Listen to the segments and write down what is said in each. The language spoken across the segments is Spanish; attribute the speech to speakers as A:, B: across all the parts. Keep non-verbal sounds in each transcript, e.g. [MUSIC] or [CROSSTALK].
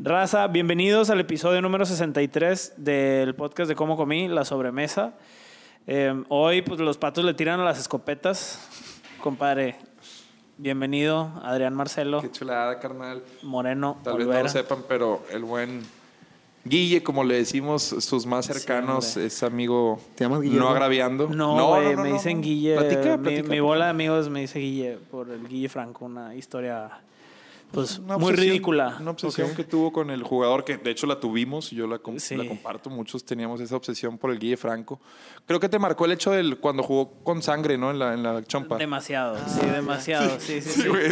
A: Raza, bienvenidos al episodio número 63 del podcast de Cómo Comí, la sobremesa. Eh, hoy, pues los patos le tiran a las escopetas. Compadre, bienvenido, Adrián Marcelo,
B: Qué chulada, carnal.
A: Moreno,
B: Tal vez no lo sepan, pero el buen Guille, como le decimos, sus más cercanos, es amigo
C: ¿Te llamas Guillermo?
B: no agraviando.
A: No, me dicen
B: no.
A: Guille.
B: Platica,
A: mi,
B: platica,
A: mi bola de amigos me dice Guille por el Guille Franco, una historia pues
B: Una
A: muy
B: obsesión-
A: ridícula.
B: Una obsesión
C: Ok.
B: que tuvo con el jugador, que de hecho la tuvimos, yo la, com-
A: Sí.
B: la comparto, muchos teníamos esa obsesión por el Guille Franco. Creo que te marcó el hecho del cuando jugó con sangre, ¿no? En la, en la chompa.
A: Demasiado, sí, demasiado, sí, sí, sí.
B: Sí, güey,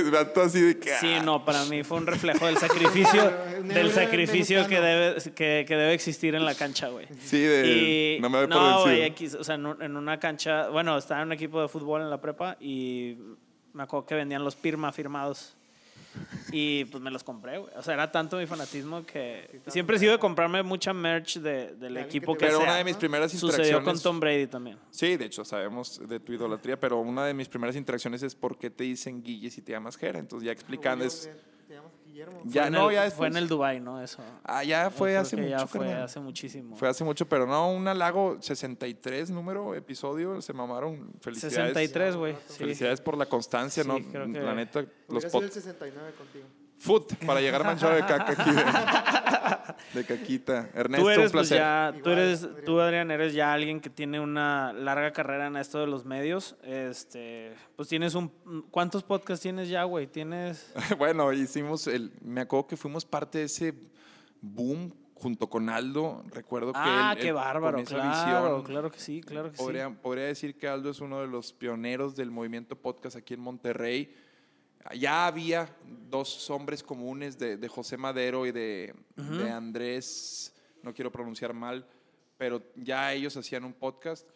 B: así de que...
A: Sí,
B: ah.
A: no, para mí fue un reflejo del sacrificio, [LAUGHS] del sacrificio que debe, que, que debe existir en la cancha, güey.
B: Sí, de...
A: Y,
B: no me por
A: no, güey. X, o sea, en una cancha, bueno, estaba en un equipo de fútbol en la prepa y me acuerdo que vendían los Pirma firmados. Y pues me los compré, güey. O sea, era tanto mi fanatismo que siempre he sido de comprarme mucha merch de- del equipo
C: que
A: que,
B: Pero
A: sea.
B: una de mis primeras
A: Sucedió
B: interacciones...
A: con Tom Brady también.
B: Sí, de hecho, sabemos de tu idolatría, pero una de mis primeras interacciones es por qué te dicen Guille si te llamas Jera. Entonces ya explicando es...
C: Guillermo.
B: Ya
A: Fue en
B: no,
A: el-
B: ya
A: Fue en el Dubai, ¿no? Eso.
B: Ah, ya fue
A: Yo
B: hace mucho,
A: Ya fue
B: carnal.
A: hace muchísimo.
B: Fue hace mucho, pero no, un halago 63 número, episodio, se mamaron. Felicidades.
A: 63, güey. Sí.
B: Felicidades por la constancia,
A: Sí,
B: ¿no?
A: creo que-
B: La neta, los
C: sido el
B: pot...
C: 69 contigo.
B: Foot, para llegar a manchado de caca aquí de, [LAUGHS] [LAUGHS] de caquita. Ernesto,
A: Tú eres,
B: un
A: pues
B: placer.
A: tú eres,
C: Adrián.
A: tú Adrián, eres ya alguien que tiene una larga carrera en esto de los medios. Este, pues tienes un, ¿cuántos podcasts tienes ya, güey? Tienes, [LAUGHS]
B: bueno, hicimos el... Me acuerdo que fuimos parte de ese boom junto con Aldo. Recuerdo que
A: ah,
B: él-
A: qué
B: él
A: bárbaro,
B: con esa
A: claro,
B: visión,
A: claro que sí, claro que
B: Podría,
A: sí.
B: podría decir que Aldo es uno de los pioneros del movimiento podcast aquí en Monterrey. Ya había dos hombres comunes de, de José Madero y de, de Andrés, no quiero pronunciar mal, pero ya ellos hacían un podcast.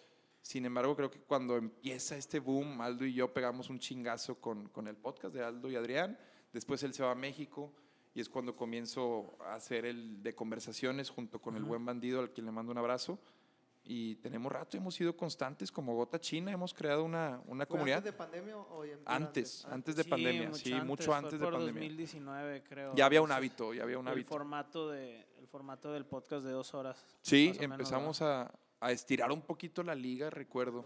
B: Sin embargo, creo que cuando empieza este boom, Aldo y yo pegamos un chingazo con, con el podcast de Aldo y Adrián. Después él se va a México y es cuando comienzo a hacer el de conversaciones junto con el buen bandido, al quien le mando un abrazo. Y tenemos rato, hemos sido constantes como Gota China, hemos creado una, una
C: ¿Fue
B: comunidad.
C: antes de pandemia o ya-
B: Antes,
C: durante?
B: antes de pandemia, sí, mucho
A: fue
B: antes de
A: por
B: pandemia.
A: 2019, creo.
B: Ya había un hábito, ya había un
A: El
B: hábito.
A: formato, de, el formato del podcast de dos horas.
B: Sí,
A: o menos,
B: empezamos a, a estirar un poquito la liga, recuerdo.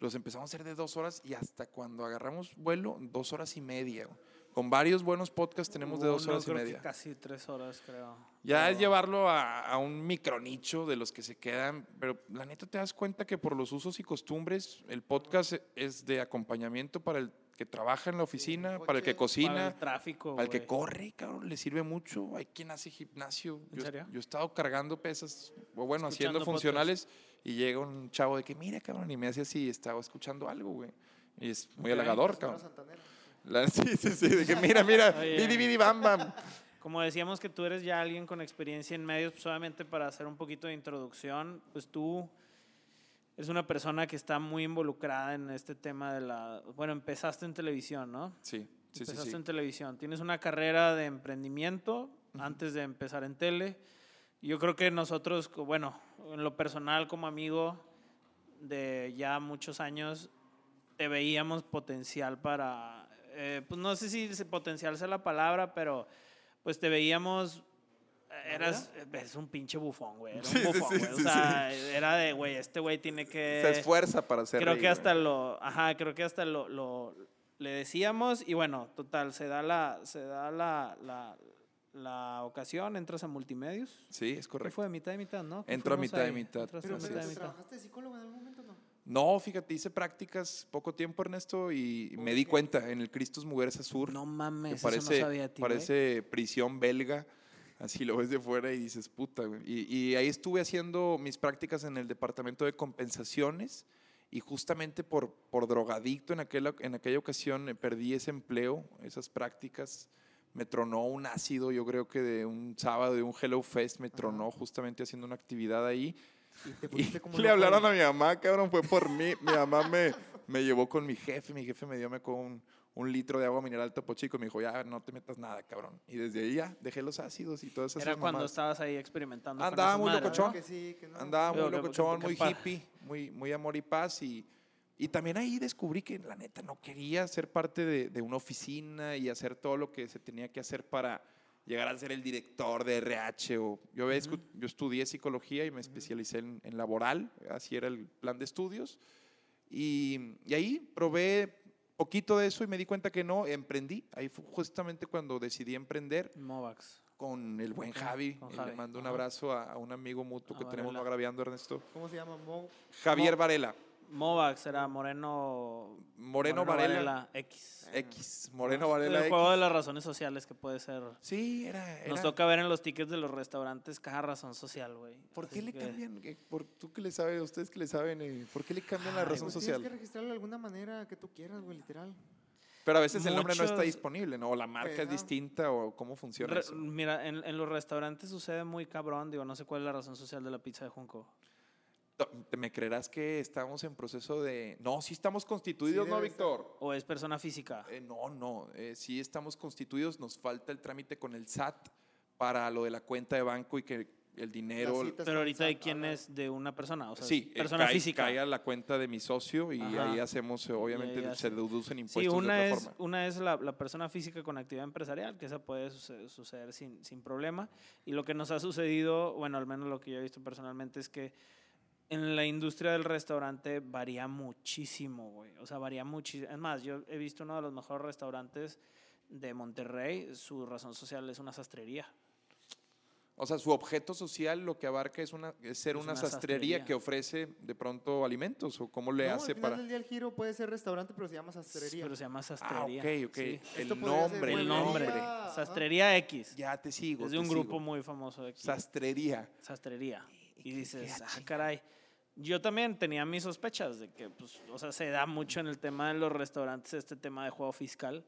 B: Los empezamos a hacer de dos horas y hasta cuando agarramos vuelo, dos horas y media. güey. Con varios buenos podcasts tenemos de dos horas y
A: creo que
B: media.
A: Casi tres horas, creo.
B: Ya es llevarlo a, a un micronicho de los que se quedan, pero la neta te das cuenta que por los usos y costumbres el podcast es de acompañamiento para el que trabaja en la oficina, para el que cocina,
A: Para el tráfico,
B: Al que
A: güey.
B: corre, cabrón, le sirve mucho. Hay quien hace gimnasio.
A: ¿En
B: Yo,
A: serio?
B: yo he estado cargando pesas, o bueno,
A: Escuchando
B: haciendo funcionales, y llega un chavo de que, mira, cabrón, y me hace así, estaba escuchando algo, güey. Y es muy
A: Ok.
B: halagador,
C: Sonora
B: cabrón.
C: Santanera.
B: La- [LAUGHS] sí, sí, sí, de que, mira, mira, [LAUGHS] bidi, bidi, bam, bam.
A: Como decíamos que tú eres ya alguien con experiencia en medios, pues obviamente para hacer un poquito de introducción, pues tú eres una persona que está muy involucrada en este tema de la... Bueno, empezaste en televisión, ¿no?
B: Sí, sí, sí.
A: empezaste
B: sí.
A: en televisión. Tienes una carrera de emprendimiento antes de empezar en tele. Yo creo que nosotros, bueno, en lo personal como amigo de ya muchos años, te veíamos potencial para, eh, pues no sé si potencial sea la palabra, pero pues te veíamos, eh, eras, es un pinche bufón, güey, era un
B: Sí,
A: bufón,
B: sí,
A: güey, o
B: sí,
A: sea, era de, güey, este güey tiene que...
B: Se esfuerza para hacer
A: Creo
B: reír,
A: que hasta
B: güey.
A: lo, ajá, creo que hasta lo, lo- le decíamos y bueno, total, se da la, se da la, la, la ocasión, entras a multimedios.
B: Sí, es
A: ¿Qué
B: correcto.
A: fue? ¿Mitad de mitad, no? ¿Qué
B: Entro a
A: fuimos
B: mitad de
A: ahí?
B: mitad.
A: Entraste
C: Pero,
A: a mitad
B: es.
A: mitad.
C: ¿trabajaste de psicólogo en algún momento no?
B: No, fíjate, hice prácticas poco tiempo, Ernesto, y me di cuenta en el Cristos Muguerza Sur.
A: No
B: que
A: mames, eso
B: parece,
A: no sabía. ¿eh?
B: parece prisión belga. Así lo ves de fuera y dices, puta, güey. Y, y ahí estuve haciendo mis prácticas en el departamento de compensaciones y justamente por, por drogadicto en aquella, en aquella ocasión eh, perdí ese empleo, esas prácticas. Me tronó un ácido, yo creo que de un sábado de un Hello Fest, me tronó justamente haciendo una actividad ahí.
C: Y te
B: Y
C: pusiste como
B: le hablaron
C: ahí.
B: a mi mamá, cabrón, fue por mí. Mi mamá me, me llevó con mi jefe, mi jefe me dio me con un, un litro de agua mineral Topo Chico y me dijo, ya, no te metas nada, cabrón. Y desde ahí ya dejé los ácidos y todas esas
A: Era cuando estabas ahí experimentando.
B: Andaba muy
A: madres,
B: locochón.
A: ¿no?
C: Que sí, que no.
B: Andaba muy
A: Pero que-
B: locochón, muy hippie, muy, muy amor y paz y, Y también ahí descubrí que la neta no quería ser parte de, de una oficina y hacer todo lo que se tenía que hacer para llegar a ser el director de RH. O, yo, había escu- yo estudié psicología y me especialicé en, en laboral, así era el plan de estudios. Y, y ahí probé poquito de eso y me di cuenta que no, emprendí. Ahí fue justamente cuando decidí emprender
A: Movax.
B: con el buen Javi.
A: con Javi,
B: Le mando un abrazo a, a un amigo mutuo
A: A
B: que tenemos,
A: Varela.
B: no agraviando, Ernesto.
C: ¿Cómo se llama? Mo.
B: Javier Varela.
A: Movax era Moreno.
B: Moreno, Varela.
A: X.
B: X. Moreno
A: el
B: Varela X.
A: juego de las razones sociales que puede ser.
B: Sí, era.
A: Nos
B: era-
A: toca ver en los tickets de los restaurantes cada razón social, güey.
B: ¿Por qué
A: Así
B: le
A: que-
B: cambian? ¿Por, ¿Tú que le sabes? ¿Ustedes que le saben? eh, ¿Por qué le cambian la
A: Ay,
B: razón
C: Pues
B: social?
C: Tienes que registrarlo de alguna manera que tú quieras, güey, literal.
B: Pero a veces el nombre no está
A: Muchos-
B: disponible, ¿no? O la marca es distinta o cómo funciona
A: Re-
B: eso.
A: mira, en, en los restaurantes sucede muy cabrón. Digo, no sé cuál es la razón social de la pizza de Junco.
B: To- ¿Te me creerás que estamos en proceso de... No, sí estamos constituidos,
C: Sí,
B: ¿no. Víctor?
A: ¿O es persona física?
B: Eh, no, no, eh, sí estamos constituidos, nos falta el trámite con el SAT para lo de la cuenta de banco y que el dinero...
A: Pero ahorita
C: SAT,
A: quién
C: habla-
A: es de una persona. O sea,
B: sí, eh,
A: persona
B: cae-
A: física.
B: cae a la cuenta de mi socio y
A: Ajá.
B: ahí hacemos, eh, obviamente,
A: ahí
B: se deducen
A: Sí,
B: impuestos de
A: una
B: otra
A: es,
B: forma.
A: una es la, la persona física con actividad empresarial, que esa puede suce- suceder sin, sin problema. Y lo que nos ha sucedido, bueno, al menos lo que yo he visto personalmente, es que en la industria del restaurante varía muchísimo, güey. O sea, varía muchísimo. Es más, yo he visto uno de los mejores restaurantes de Monterrey, su razón social es una sastrería.
B: O sea, su objeto social lo que abarca es, una, es ser
A: Es
B: una,
A: una
B: sastrería,
A: sastrería.
B: que ofrece de pronto alimentos o cómo le
C: no,
B: hace
C: al final
B: para...
C: del día el giro puede ser restaurante, pero se llama sastrería.
A: Pero se llama
B: Ah,
A: sastrería.
B: ok, ok.
A: sí.
B: El nombre,
A: El
B: el
A: nombre.
C: Ajá.
A: Sastrería X.
B: Ya te sigo.
A: Es de un grupo
B: sigo.
A: muy famoso de aquí.
B: Sastrería.
A: sastrería. Y dices, ah,
B: chinga".
A: caray. Yo también tenía mis sospechas de que, pues, o sea, se da mucho en el tema de los restaurantes este tema de juego fiscal.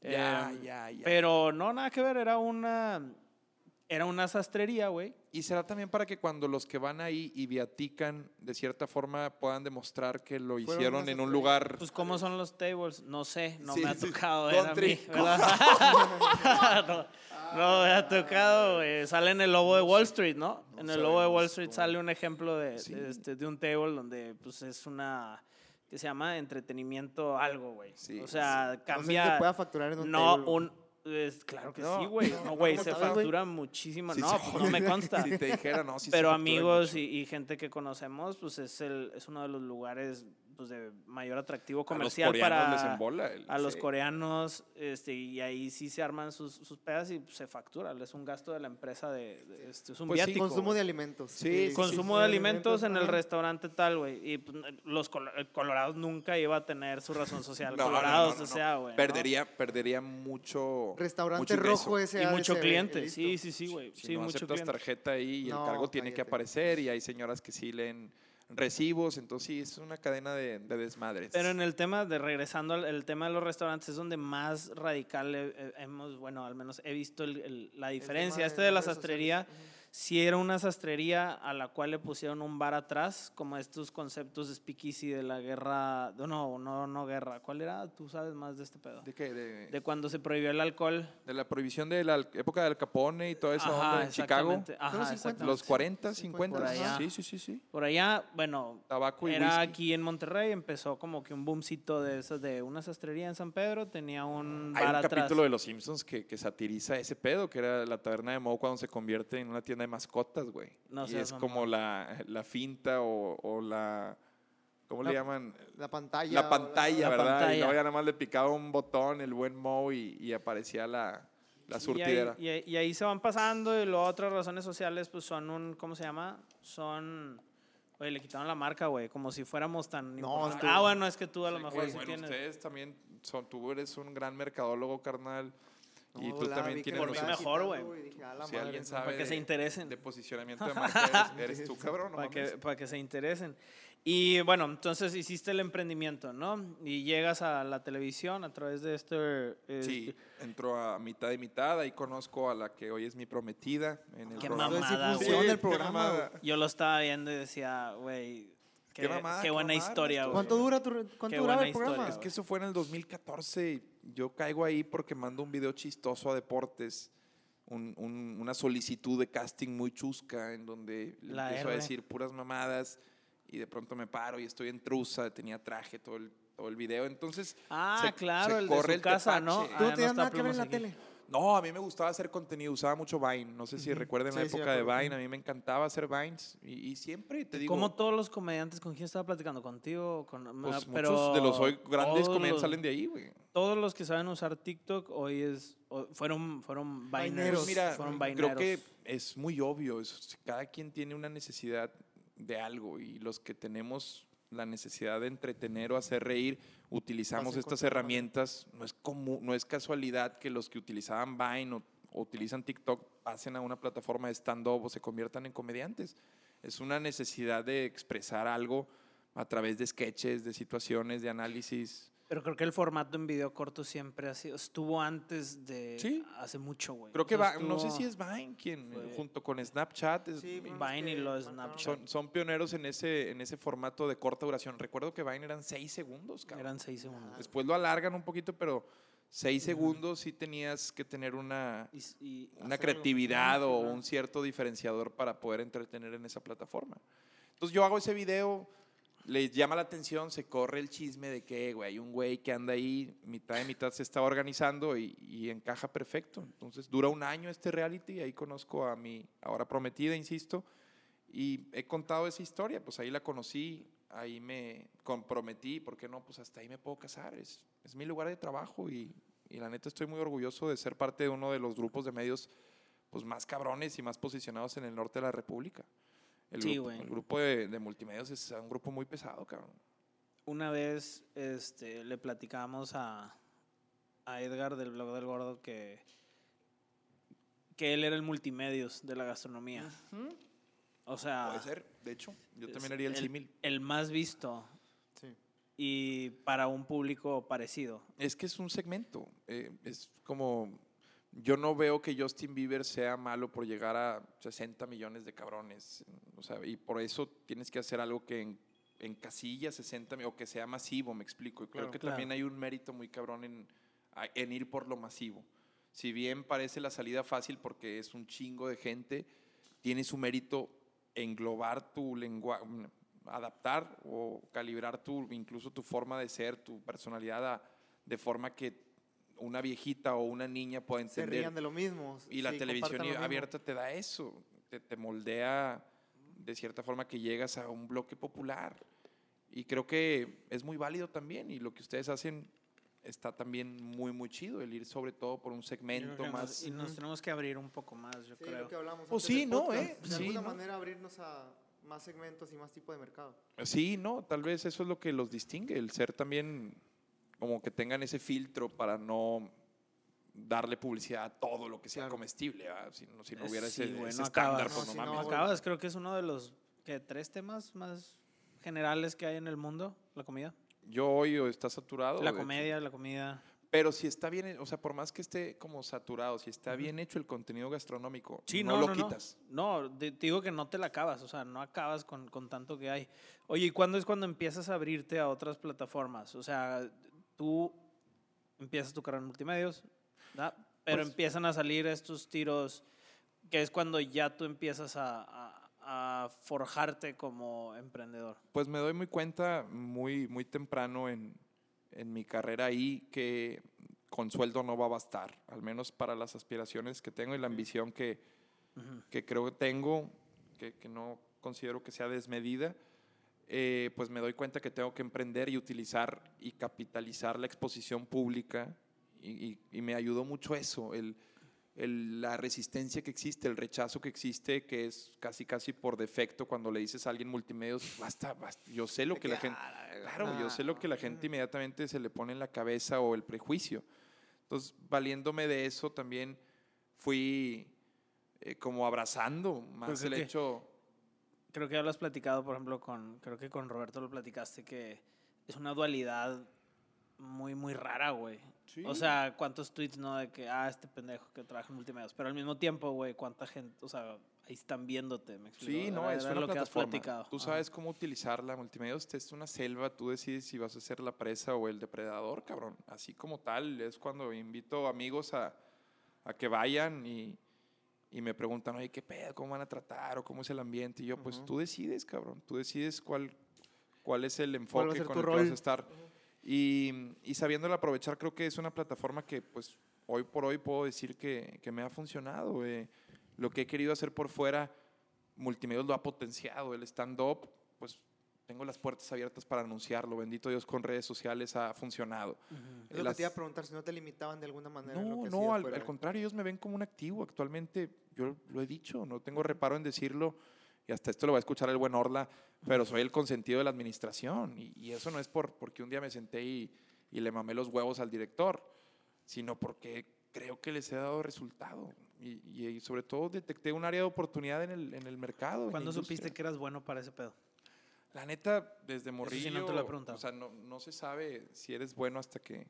B: Ya,
A: Eh,
B: ya, ya.
A: Pero no, nada que ver, era una, era una sastrería, güey.
B: Y será también para que cuando los que van ahí y viatican, de cierta forma, puedan demostrar que lo
C: Fueron
B: hicieron en un lugar...
A: Pues, ¿cómo son los tables? No sé, no
B: Sí,
A: me ha
B: sí.
A: tocado ver a
B: Country.
A: mí, ¿verdad? [LAUGHS] [LAUGHS] no, no me ha tocado, güey. Sale en el logo de Wall Street, ¿no?
B: No
A: en el logo de Wall Street
B: cómo.
A: sale un ejemplo de, de
B: Sí.
A: este, de un table donde, pues, es una... que se llama entretenimiento algo, güey.
B: Sí,
A: o sea,
C: No sé si
A: cambia...
C: se pueda facturar en un
A: No,
C: table.
A: un... es- claro que
C: No,
A: sí, güey.
C: no,
A: No, güey,
C: ¿cómo
A: se
C: sabes,
A: factura muchísimo.
B: Sí,
A: no, pues no me consta. [LAUGHS]
B: Si te dijera, no, sí
A: Pero amigos y, y gente que conocemos, pues es, el, es uno de los lugares pues, de mayor atractivo
B: A los
A: comercial
B: coreanos les
A: para
B: embola el-
A: a los
B: sí.
A: coreanos. Este, y ahí sí se arman sus, sus pedas y se factura. Es un gasto de la empresa, de, de- este, es un
B: Pues sí,
A: viático.
C: Consumo
A: güey.
C: de alimentos.
B: Sí,
C: Sí,
A: Consumo de alimentos en el restaurante tal, güey. Y pues, los el Colorados nunca iba a tener su razón social. [LAUGHS]
B: No,
A: Colorados,
B: no, no.
A: o sea, güey. ¿no?
B: Perdería, perdería mucho...
C: Restaurante
B: mucho
C: rojo ese
A: Y mucho cliente. Sí, sí, sí, güey.
B: Si
A: Sí,
B: no
A: mucho
B: aceptas
A: cliente.
B: tarjeta ahí y el cargo tiene que aparecer y hay señoras que sí leen recibos, entonces sí, es una cadena de, de desmadres.
A: Pero en el tema de regresando al el tema de los restaurantes es donde más radical he- he- hemos, bueno, al menos he visto el- el- la diferencia. Este de la sastrería,
C: sociales.
A: Si era una sastrería a la cual le pusieron un bar atrás, como estos conceptos de speakeasy de la guerra, no, no, no guerra. ¿Cuál era? Tú sabes más de este pedo.
B: ¿De qué? De,
A: De cuando se prohibió el alcohol.
B: de la prohibición de la época del Capone y toda esa onda en Chicago.
A: Ajá,
C: Fueron 50.
A: exactamente.
B: Los 40,
C: 50,
B: 50.
A: por allá.
B: Sí, sí, sí, sí.
A: Por allá, bueno,
B: Tabaco y
A: era
B: whisky.
A: aquí en Monterrey, empezó como que un boomcito de esos de una sastrería en San Pedro, tenía un
B: Hay
A: bar
B: un
A: atrás.
B: capítulo de Los Simpsons que, que satiriza ese pedo, que era la taberna de Moe cuando se convierte en una tienda de mascotas, güey.
A: No
B: y es como la, la finta o, o la... ¿Cómo le
C: La-
B: llaman?
C: La pantalla.
B: La pantalla,
A: La
B: ¿verdad? Y
A: pantalla.
B: luego ya nada más le picaba un botón el buen Moe y, y aparecía la, la
A: Y ahí,
B: surtidera.
A: y ahí- y ahí se van pasando y luego otras razones sociales pues son un, ¿cómo se llama? Son, oye, le quitaron la marca, güey, como si fuéramos tan...
C: No,
A: ah, bueno, es que tú a lo
B: Sí,
A: mejor
B: güey,
A: sí
B: bueno,
A: tienes...
B: ustedes también son, tú eres un gran mercadólogo, carnal. Y tú
C: la
B: también tienes
A: Por mí mejor, güey.
C: y dije, "A la
B: Si
C: madre".
B: alguien sabe
A: Para que se
B: de-
A: interesen.
B: de posicionamiento de [LAUGHS] marca, eres, eres tú, cabrón. no
A: para, que, para que se interesen. Y bueno, entonces hiciste el emprendimiento, ¿no? Y llegas a la televisión a través de este...
B: Sí,
A: este-
B: entro a mitad y mitad. Ahí conozco a la que hoy es mi prometida en el
A: Qué
B: programa.
C: Sí
A: mamada,
C: el programa,
B: mamada.
C: güey.
A: Yo lo estaba viendo y decía, güey, qué,
B: Qué mamada,
A: qué
B: qué
A: buena
B: mamada,
A: historia, güey.
C: ¿Cuánto dura tu, cuánto
A: Qué
C: duraba
A: buena
C: el programa?
A: historia,
B: Es que eso fue en el 2014. y Yo caigo ahí porque mando un video chistoso a Deportes. un- un- una solicitud de casting muy chusca en donde
A: La
B: empiezo a
A: R.
B: decir puras mamadas y de pronto me paro y estoy en trusa, tenía traje todo el, todo el video. Entonces,
A: Ah,
B: se-
A: claro,
B: se
A: el de
B: corre
A: su
B: el
A: casa,
B: tepache.
A: ¿no?
C: Tú
A: Ah,
C: no
A: no
C: tenías
A: está
C: nada que ver en la
A: aquí.
C: tele.
B: No, a mí me gustaba hacer contenido, usaba mucho Vine. No sé si recuerdan la
C: Sí, sí,
B: época de. Vine, a mí me encantaba hacer Vines y, y siempre te digo.
A: Como todos los comediantes, ¿con quién estaba platicando? ¿Contigo? Con,
B: pues,
A: ah,
B: muchos
A: pero
B: de los hoy grandes comediantes
A: los-
B: salen de ahí, güey.
A: Todos los que saben usar TikTok hoy es, fueron, fueron
C: Vaineros.
A: Vineros.
B: Mira,
A: fueron
B: creo que es muy obvio. es- cada quien tiene una necesidad de algo y los que tenemos la necesidad de entretener o hacer reír, utilizamos estas herramientas. No es, comú- no es casualidad que los que utilizaban Vine o, o utilizan TikTok pasen a una plataforma de stand-up o se conviertan en comediantes. Es una necesidad de expresar algo a través de sketches, de situaciones, de análisis.
A: Pero creo que el formato en video corto siempre ha sido, estuvo antes de
B: Sí.
A: hace mucho, güey.
B: Creo que va, no sé
A: estuvo-
B: si es Vine quien,
A: fue-
B: junto con Snapchat, es-
C: Sí,
A: Vine y
C: que
A: lo de
C: marcaron.
A: Snapchat.
B: Son, son pioneros en ese, en ese formato de corta duración. Recuerdo que Vine eran seis segundos, cabrón.
A: Eran seis segundos.
B: Después lo alargan un poquito, pero seis segundos sí tenías que tener una,
A: Y, y-
B: una creatividad o un cierto diferenciador para poder entretener en esa plataforma. Entonces yo hago ese video, le llama la atención, se corre el chisme de que, hay un güey que anda ahí, mitad de mitad se está organizando y, y encaja perfecto. Entonces dura un año este reality, ahí conozco a mi ahora prometida, insisto, y he contado esa historia, pues ahí la conocí, ahí me comprometí, ¿por qué no? Pues hasta ahí me puedo casar, es, es mi lugar de trabajo y, y la neta estoy muy orgulloso de ser parte de uno de los grupos de medios pues más cabrones y más posicionados en el norte de la República. El
A: Sí,
B: grupo,
A: güey.
B: el grupo de, de multimedios es un grupo muy pesado, cabrón.
A: Una vez este, le platicábamos a, a Edgar del blog del gordo que, que él era el multimedios de la gastronomía. O sea,
B: Puede ser, de hecho, yo también haría el símil.
A: El más visto
C: Sí.
A: y para un público parecido.
B: Es que es un segmento, eh, es como, yo no veo que Justin Bieber sea malo por llegar a 60 millones de cabrones, o sea, y por eso tienes que hacer algo que en, en casilla 60 mi- o que sea masivo, me explico, y creo
C: Claro.
B: que
A: Claro.
B: también hay un mérito muy cabrón en, en ir por lo masivo. Si bien parece la salida fácil porque es un chingo de gente, tiene su mérito englobar tu lenguaje, adaptar o calibrar tu, incluso tu forma de ser, tu personalidad a- de forma que una viejita o una niña pueda
C: Se
B: entender.
C: rían de lo mismo.
B: Y la
C: sí,
B: televisión
C: lo mismo.
B: abierta te da eso, te, te moldea de cierta forma que llegas a un bloque popular. Y creo que es muy válido también y lo que ustedes hacen está también muy, muy chido, el ir sobre todo por un segmento más...
A: y nos tenemos que abrir un poco más, yo
C: Sí,
A: creo.
C: lo que hablamos
B: Pues sí, ¿no,
C: podcast,
B: eh?
C: De
B: Sí,
C: alguna
B: ¿no?
C: manera abrirnos a más segmentos y más tipo de mercado.
B: Sí, no, tal vez eso es lo que los distingue, el ser también como que tengan ese filtro para no darle publicidad a todo lo que sea
C: Claro.
B: comestible, ¿verdad? si no, si no hubiera
A: sí,
B: ese,
A: güey,
B: ese
A: no
B: estándar, pues
C: No, si no,
B: mames.
A: Acabas, creo que es uno de los que tres temas más generales que hay en el mundo, la comida.
B: Yo hoy está saturado.
A: La
B: hecho.
A: comedia, la comida.
B: Pero si está bien, o sea, por más que esté como saturado, si está bien hecho el contenido gastronómico,
A: Sí,
B: no,
A: no,
B: lo
A: no, no.
B: quitas.
A: No, te, te digo que no te la acabas, o sea, no acabas con, con tanto que hay. Oye, ¿y cuándo es cuando empiezas a abrirte a otras plataformas? O sea, tú empiezas tu carrera en multimedios, ¿verdad? pero
B: Pues-
A: empiezan a salir estos tiros, que es cuando ya tú empiezas a, a- a forjarte como emprendedor.
B: Pues me doy muy cuenta muy, muy temprano en, en mi carrera ahí que con sueldo no va a bastar, al menos para las aspiraciones que tengo y la ambición que, que creo que tengo, que, que no considero que sea desmedida, eh, pues me doy cuenta que tengo que emprender y utilizar y capitalizar la exposición pública y, y- y me ayudó mucho eso, el, el- la resistencia que existe, el rechazo que existe, que es casi casi por defecto cuando le dices a alguien multimedios, basta, basta, yo sé lo que la gente... Claro, yo sé lo que la gente inmediatamente se le pone en la cabeza o el prejuicio. Entonces, valiéndome de eso, también fui eh, como abrazando más
A: Pues
B: el
A: que-
B: hecho.
A: Creo que ya lo has platicado, por ejemplo, con, creo que con Roberto lo platicaste, que es una dualidad muy, muy rara, güey.
B: Sí.
A: O sea, cuántos tweets, ¿no? De que, ah, este pendejo que trabaja en multimedios. Pero al mismo tiempo, güey, cuánta gente, o sea, ahí están viéndote, me explico.
B: Sí, no, es una
A: lo que has platicado.
B: Tú
A: Ajá.
B: sabes cómo utilizarla. Multimedios es una selva. Tú decides si vas a ser la presa o el depredador, cabrón. Así como tal, es cuando invito amigos a, a que vayan y, y me preguntan, oye, ¿qué pedo? ¿Cómo van a tratar? ¿O cómo es el ambiente? Y yo, pues
C: Ujú.
B: tú decides, cabrón. Tú decides cuál, cuál es el
C: ¿Cuál va a
B: enfoque con el que vas a
C: rol?
B: estar. Y, y sabiéndolo aprovechar, creo que es una plataforma que, pues, hoy por hoy puedo decir que, que me ha funcionado. eh. Lo que he querido hacer por fuera, Multimedios lo ha potenciado. El stand-up, pues, tengo las puertas abiertas para anunciarlo. Bendito Dios, con redes sociales ha funcionado.
C: Es lo
B: Las-
C: que te iba a preguntar, si no te limitaban de alguna manera. en lo
B: no,
C: que
B: no, al, al contrario, ellos me ven como un activo. Actualmente, yo lo he dicho, no tengo reparo en decirlo, y hasta esto lo va a escuchar el buen Orla, pero soy el consentido de la administración. Y, y eso no es por, porque un día me senté y, y le mamé los huevos al director, sino porque creo que les he dado resultado. Y, y- y sobre todo detecté un área de oportunidad en el, en el mercado.
A: ¿Cuándo supiste que eras bueno para ese pedo?
B: La neta, desde
A: sí
B: morrillo,
A: no te lo
B: o sea, no, no se sabe si eres bueno hasta que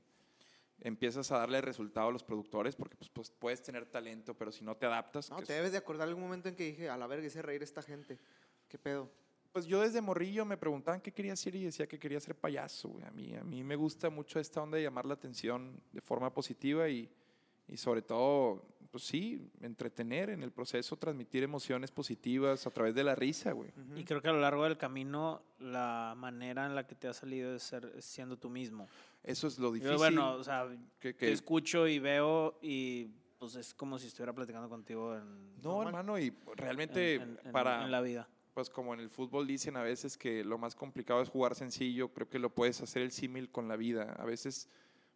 B: empiezas a darle resultado a los productores, porque pues, pues, puedes tener talento, pero si no te adaptas...
C: No, te
B: es-
C: debes de acordar algún momento en que dije, a la verga, hice reír a esta gente. ¿Qué pedo?
B: Pues yo desde morrillo me preguntaban qué quería hacer y decía que quería ser payaso. güey. A mí, a mí me gusta mucho esta onda de llamar la atención de forma positiva y, y sobre todo, pues sí, entretener en el proceso, transmitir emociones positivas a través de la risa, güey.
C: Ujú.
A: Y creo que a lo largo del camino, la manera en la que te ha salido es ser es siendo tú mismo.
B: Eso es lo
A: Yo,
B: difícil.
A: bueno, o sea,
B: que,
A: te
B: que-
A: escucho y veo y pues es como si estuviera platicando contigo en,
B: no,
C: normal.
B: hermano, y realmente
A: en- en- en-
B: para...
A: en la vida.
B: pues como en el fútbol dicen a veces que lo más complicado es jugar sencillo, creo que lo puedes hacer el símil con la vida. A veces,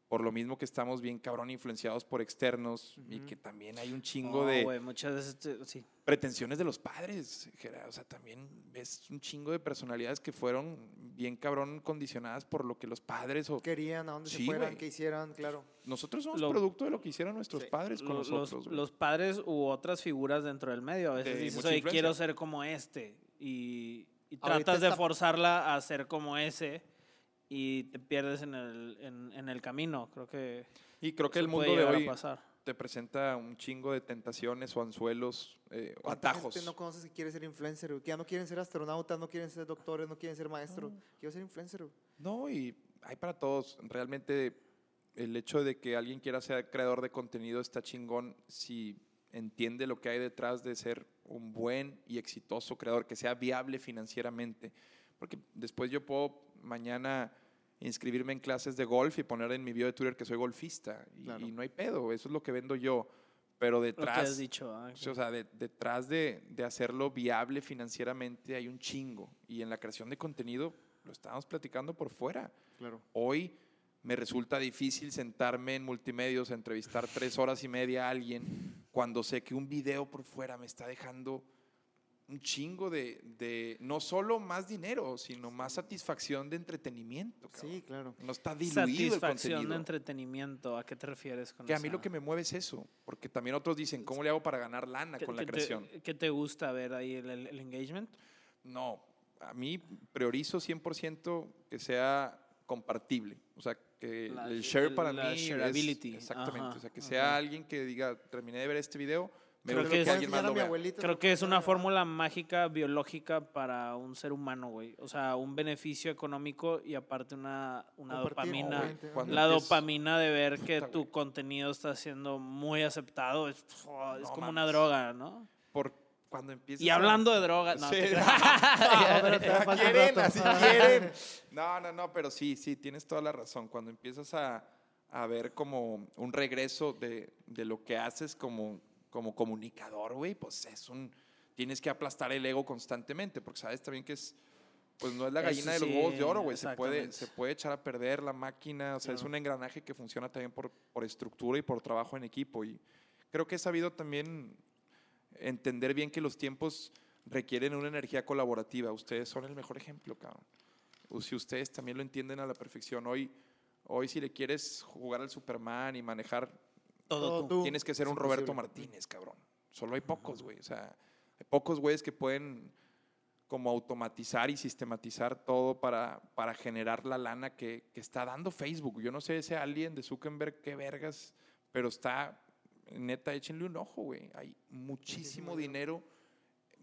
B: por lo mismo que estamos bien cabrón influenciados por externos y que también hay un chingo de
A: muchas veces, te- sí.
B: pretensiones de los padres. O sea, también ves un chingo de personalidades que fueron bien cabrón condicionadas por lo que los padres o
C: Querían, a dónde
B: Sí,
C: se fueran, que hicieran, claro.
B: nosotros somos
A: Lo-
B: producto de lo que hicieron nuestros
C: Sí.
B: padres con
A: Lo-
B: nosotros.
A: los, padres u otras figuras dentro del medio. A veces
B: De
A: dices,
B: mucha
A: oye,
B: influencia.
A: quiero ser como este. Y, tratas de
C: está-
A: forzarla a ser como ese y te pierdes en el, en, en el camino. Creo que,
B: y creo que el mundo de hoy
A: pasar.
B: te presenta un chingo de tentaciones o anzuelos eh, o
C: ¿Cuánta
B: atajos.
C: gente no conoces que quiere ser influencer? Que ya no quieren ser astronautas, no quieren ser doctores, no quieren ser maestros. Quiero ser influencer.
B: No, y hay para todos. Realmente el hecho de que alguien quiera ser creador de contenido está chingón si entiende lo que hay detrás de ser un buen y exitoso creador, que sea viable financieramente. Porque después yo puedo mañana inscribirme en clases de golf y poner en mi bio de Twitter que soy golfista. Y,
C: Claro.
B: y no hay pedo, eso es lo que vendo yo. Pero
A: Lo que
B: detrás...
A: has dicho. ah,
B: Sí, O sea, de- detrás de, de hacerlo viable financieramente hay un chingo. Y en la creación de contenido lo estábamos platicando por fuera.
C: Claro.
B: Hoy me resulta difícil sentarme en multimedios a entrevistar tres horas y media a alguien cuando sé que un video por fuera me está dejando un chingo de, de no solo más dinero, sino más satisfacción de entretenimiento. cabrón.
C: Sí, claro.
B: No está diluido el
A: Satisfacción
B: contenido.
A: de entretenimiento. ¿A qué te refieres con
B: Que a mí
A: esa-
B: lo que me mueve es eso, porque también otros dicen, ¿cómo le hago para ganar lana
A: ¿Qué-
B: con la
A: te-
B: creación?
A: ¿Qué te gusta ver ahí el, el- el engagement?
B: No, a mí priorizo 100% que sea compartible. O sea, que
A: La-
B: el share para
A: la
B: mí
A: shareability.
B: es exactamente,
A: Ajá,
B: o sea, que
A: ajá.
B: sea alguien que diga, terminé de ver este video, me
A: Creo que
B: que,
A: es-
C: a mi
A: Creo que una fórmula mágica biológica para un ser humano, güey. O sea, un beneficio económico y aparte una, una dopamina.
C: obviamente.
A: La dopamina de ver que
B: Puta,
A: tu
B: güey.
A: contenido está siendo muy aceptado es, oh, es
B: No
A: como una droga, ¿no?
B: Por cuando empiezas
A: Y
B: a-
A: hablando de drogas, no,
B: Sí.
A: te [LAUGHS]
B: así [LAUGHS] quieren. No, no, no, pero sí, sí, tienes toda la razón. Cuando empiezas a, a ver como un regreso de, de lo que haces como, como comunicador, güey, pues es un... Tienes que aplastar el ego constantemente, porque sabes también que es... Pues no es la
A: Eso
B: gallina de los
A: sí,
B: huevos de oro, güey. Se puede, se puede echar a perder la máquina. O sea, es un engranaje que funciona también por, por estructura y por trabajo en equipo. Y creo que he sabido también entender bien que los tiempos requieren una energía colaborativa. Ustedes son el mejor ejemplo, cabrón. O si ustedes también lo entienden a la perfección. Hoy, hoy si le quieres jugar al Superman y manejar,
A: Todo tú.
C: tú.
B: tienes que ser
C: es
B: un Roberto
C: imposible.
B: Martínez, cabrón. Solo hay pocos, güey. O sea, hay pocos güeyes que pueden como automatizar y sistematizar todo para, para generar la lana que, que está dando Facebook. Yo no sé ese alien de Zuckerberg, qué vergas, pero está, neta, échenle un ojo, güey. Hay muchísimo
C: Muchísimo
B: dinero.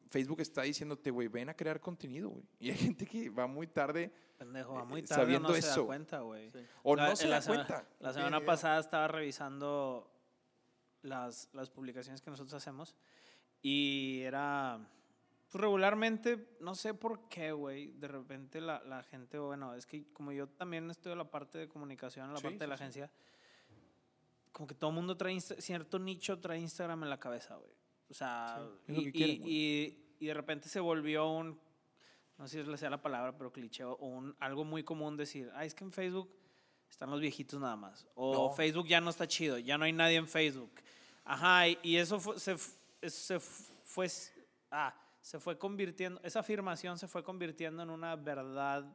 B: Facebook está diciéndote, güey, ven a crear contenido, güey. Y hay gente que va muy tarde
A: Pendejo, va muy
B: Eh,
A: tarde
B: sabiendo
A: no se da
B: eso.
A: cuenta, güey.
C: Sí.
B: o
A: La-
B: no se
A: la
B: da cuenta.
A: La semana pasada estaba revisando las, las publicaciones que nosotros hacemos y era Pues regularmente, no sé por qué, güey, de repente la, la gente, bueno, es que como yo también estoy en la parte de comunicación, en la
B: Sí,
A: parte de la
B: sí, sí.
A: agencia, como que todo el mundo trae, Insta- cierto nicho trae Instagram en la cabeza, güey. O sea, y,
B: quieren,
A: y- y- y de repente se volvió un, no sé si le sea la palabra, pero cliché, o un, algo muy común decir, ah, es que en Facebook están los viejitos nada más. O
B: No.
A: Facebook ya no está chido, ya no hay nadie en Facebook. Ajá, y, eso fue, se, se fue, ah, se fue convirtiendo, esa afirmación se fue convirtiendo en una verdad,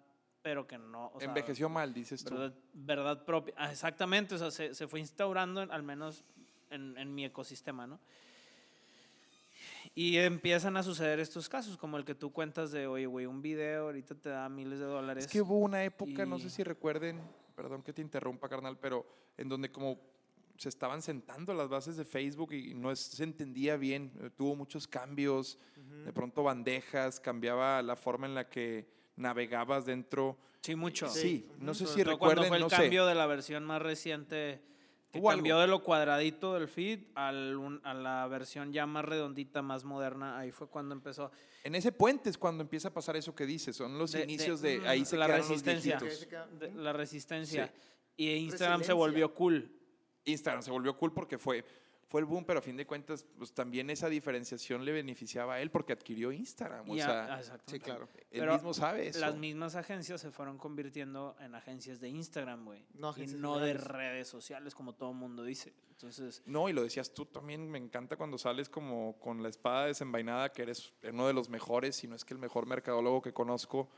A: pero que no, o sea,
B: Envejeció mal, dices tú.
A: verdad, verdad propia. Ah, exactamente, o sea, se, se fue instaurando, en- al menos en, en mi ecosistema, ¿no? Y empiezan a suceder estos casos, como el que tú cuentas de, oye, güey, un video ahorita te da miles de dólares.
B: Es que hubo una época, no sé si recuerden, perdón que te interrumpa, carnal, pero en donde como se estaban sentando las bases de Facebook y no es- se entendía bien, eh, tuvo muchos cambios, de pronto bandejas, cambiaba la forma en la que navegabas dentro.
A: Sí, mucho.
B: Sí, no sé
A: Sobre
B: si
A: cuando
B: recuerden,
A: fue el
B: no sé.
A: cambio de la versión más reciente, que cambió
B: algo.
A: de lo cuadradito del feed al un- a la versión ya más redondita, más moderna. Ahí fue cuando empezó.
B: En ese puente es cuando empieza a pasar eso que dices, son los
A: De- de-
B: inicios de,
A: mm,
B: ahí se
A: la
B: los
A: resistencia. de- la resistencia.
B: Sí.
A: Y Instagram se volvió cool.
B: Instagram se volvió cool porque fue, fue el boom, pero a fin de cuentas, pues también esa diferenciación le beneficiaba a él porque adquirió Instagram. O
A: Y a-
B: sea.
C: Sí, claro.
B: él
A: Pero
B: mismo sabe eso.
A: Las mismas agencias se fueron convirtiendo en agencias de Instagram, güey.
C: No
A: y no de
C: reales.
A: redes sociales, como todo el mundo dice. Entonces,
B: No, y lo decías tú también, me encanta cuando sales como con la espada desenvainada, que eres uno de los mejores, si no es que el mejor mercadólogo que conozco.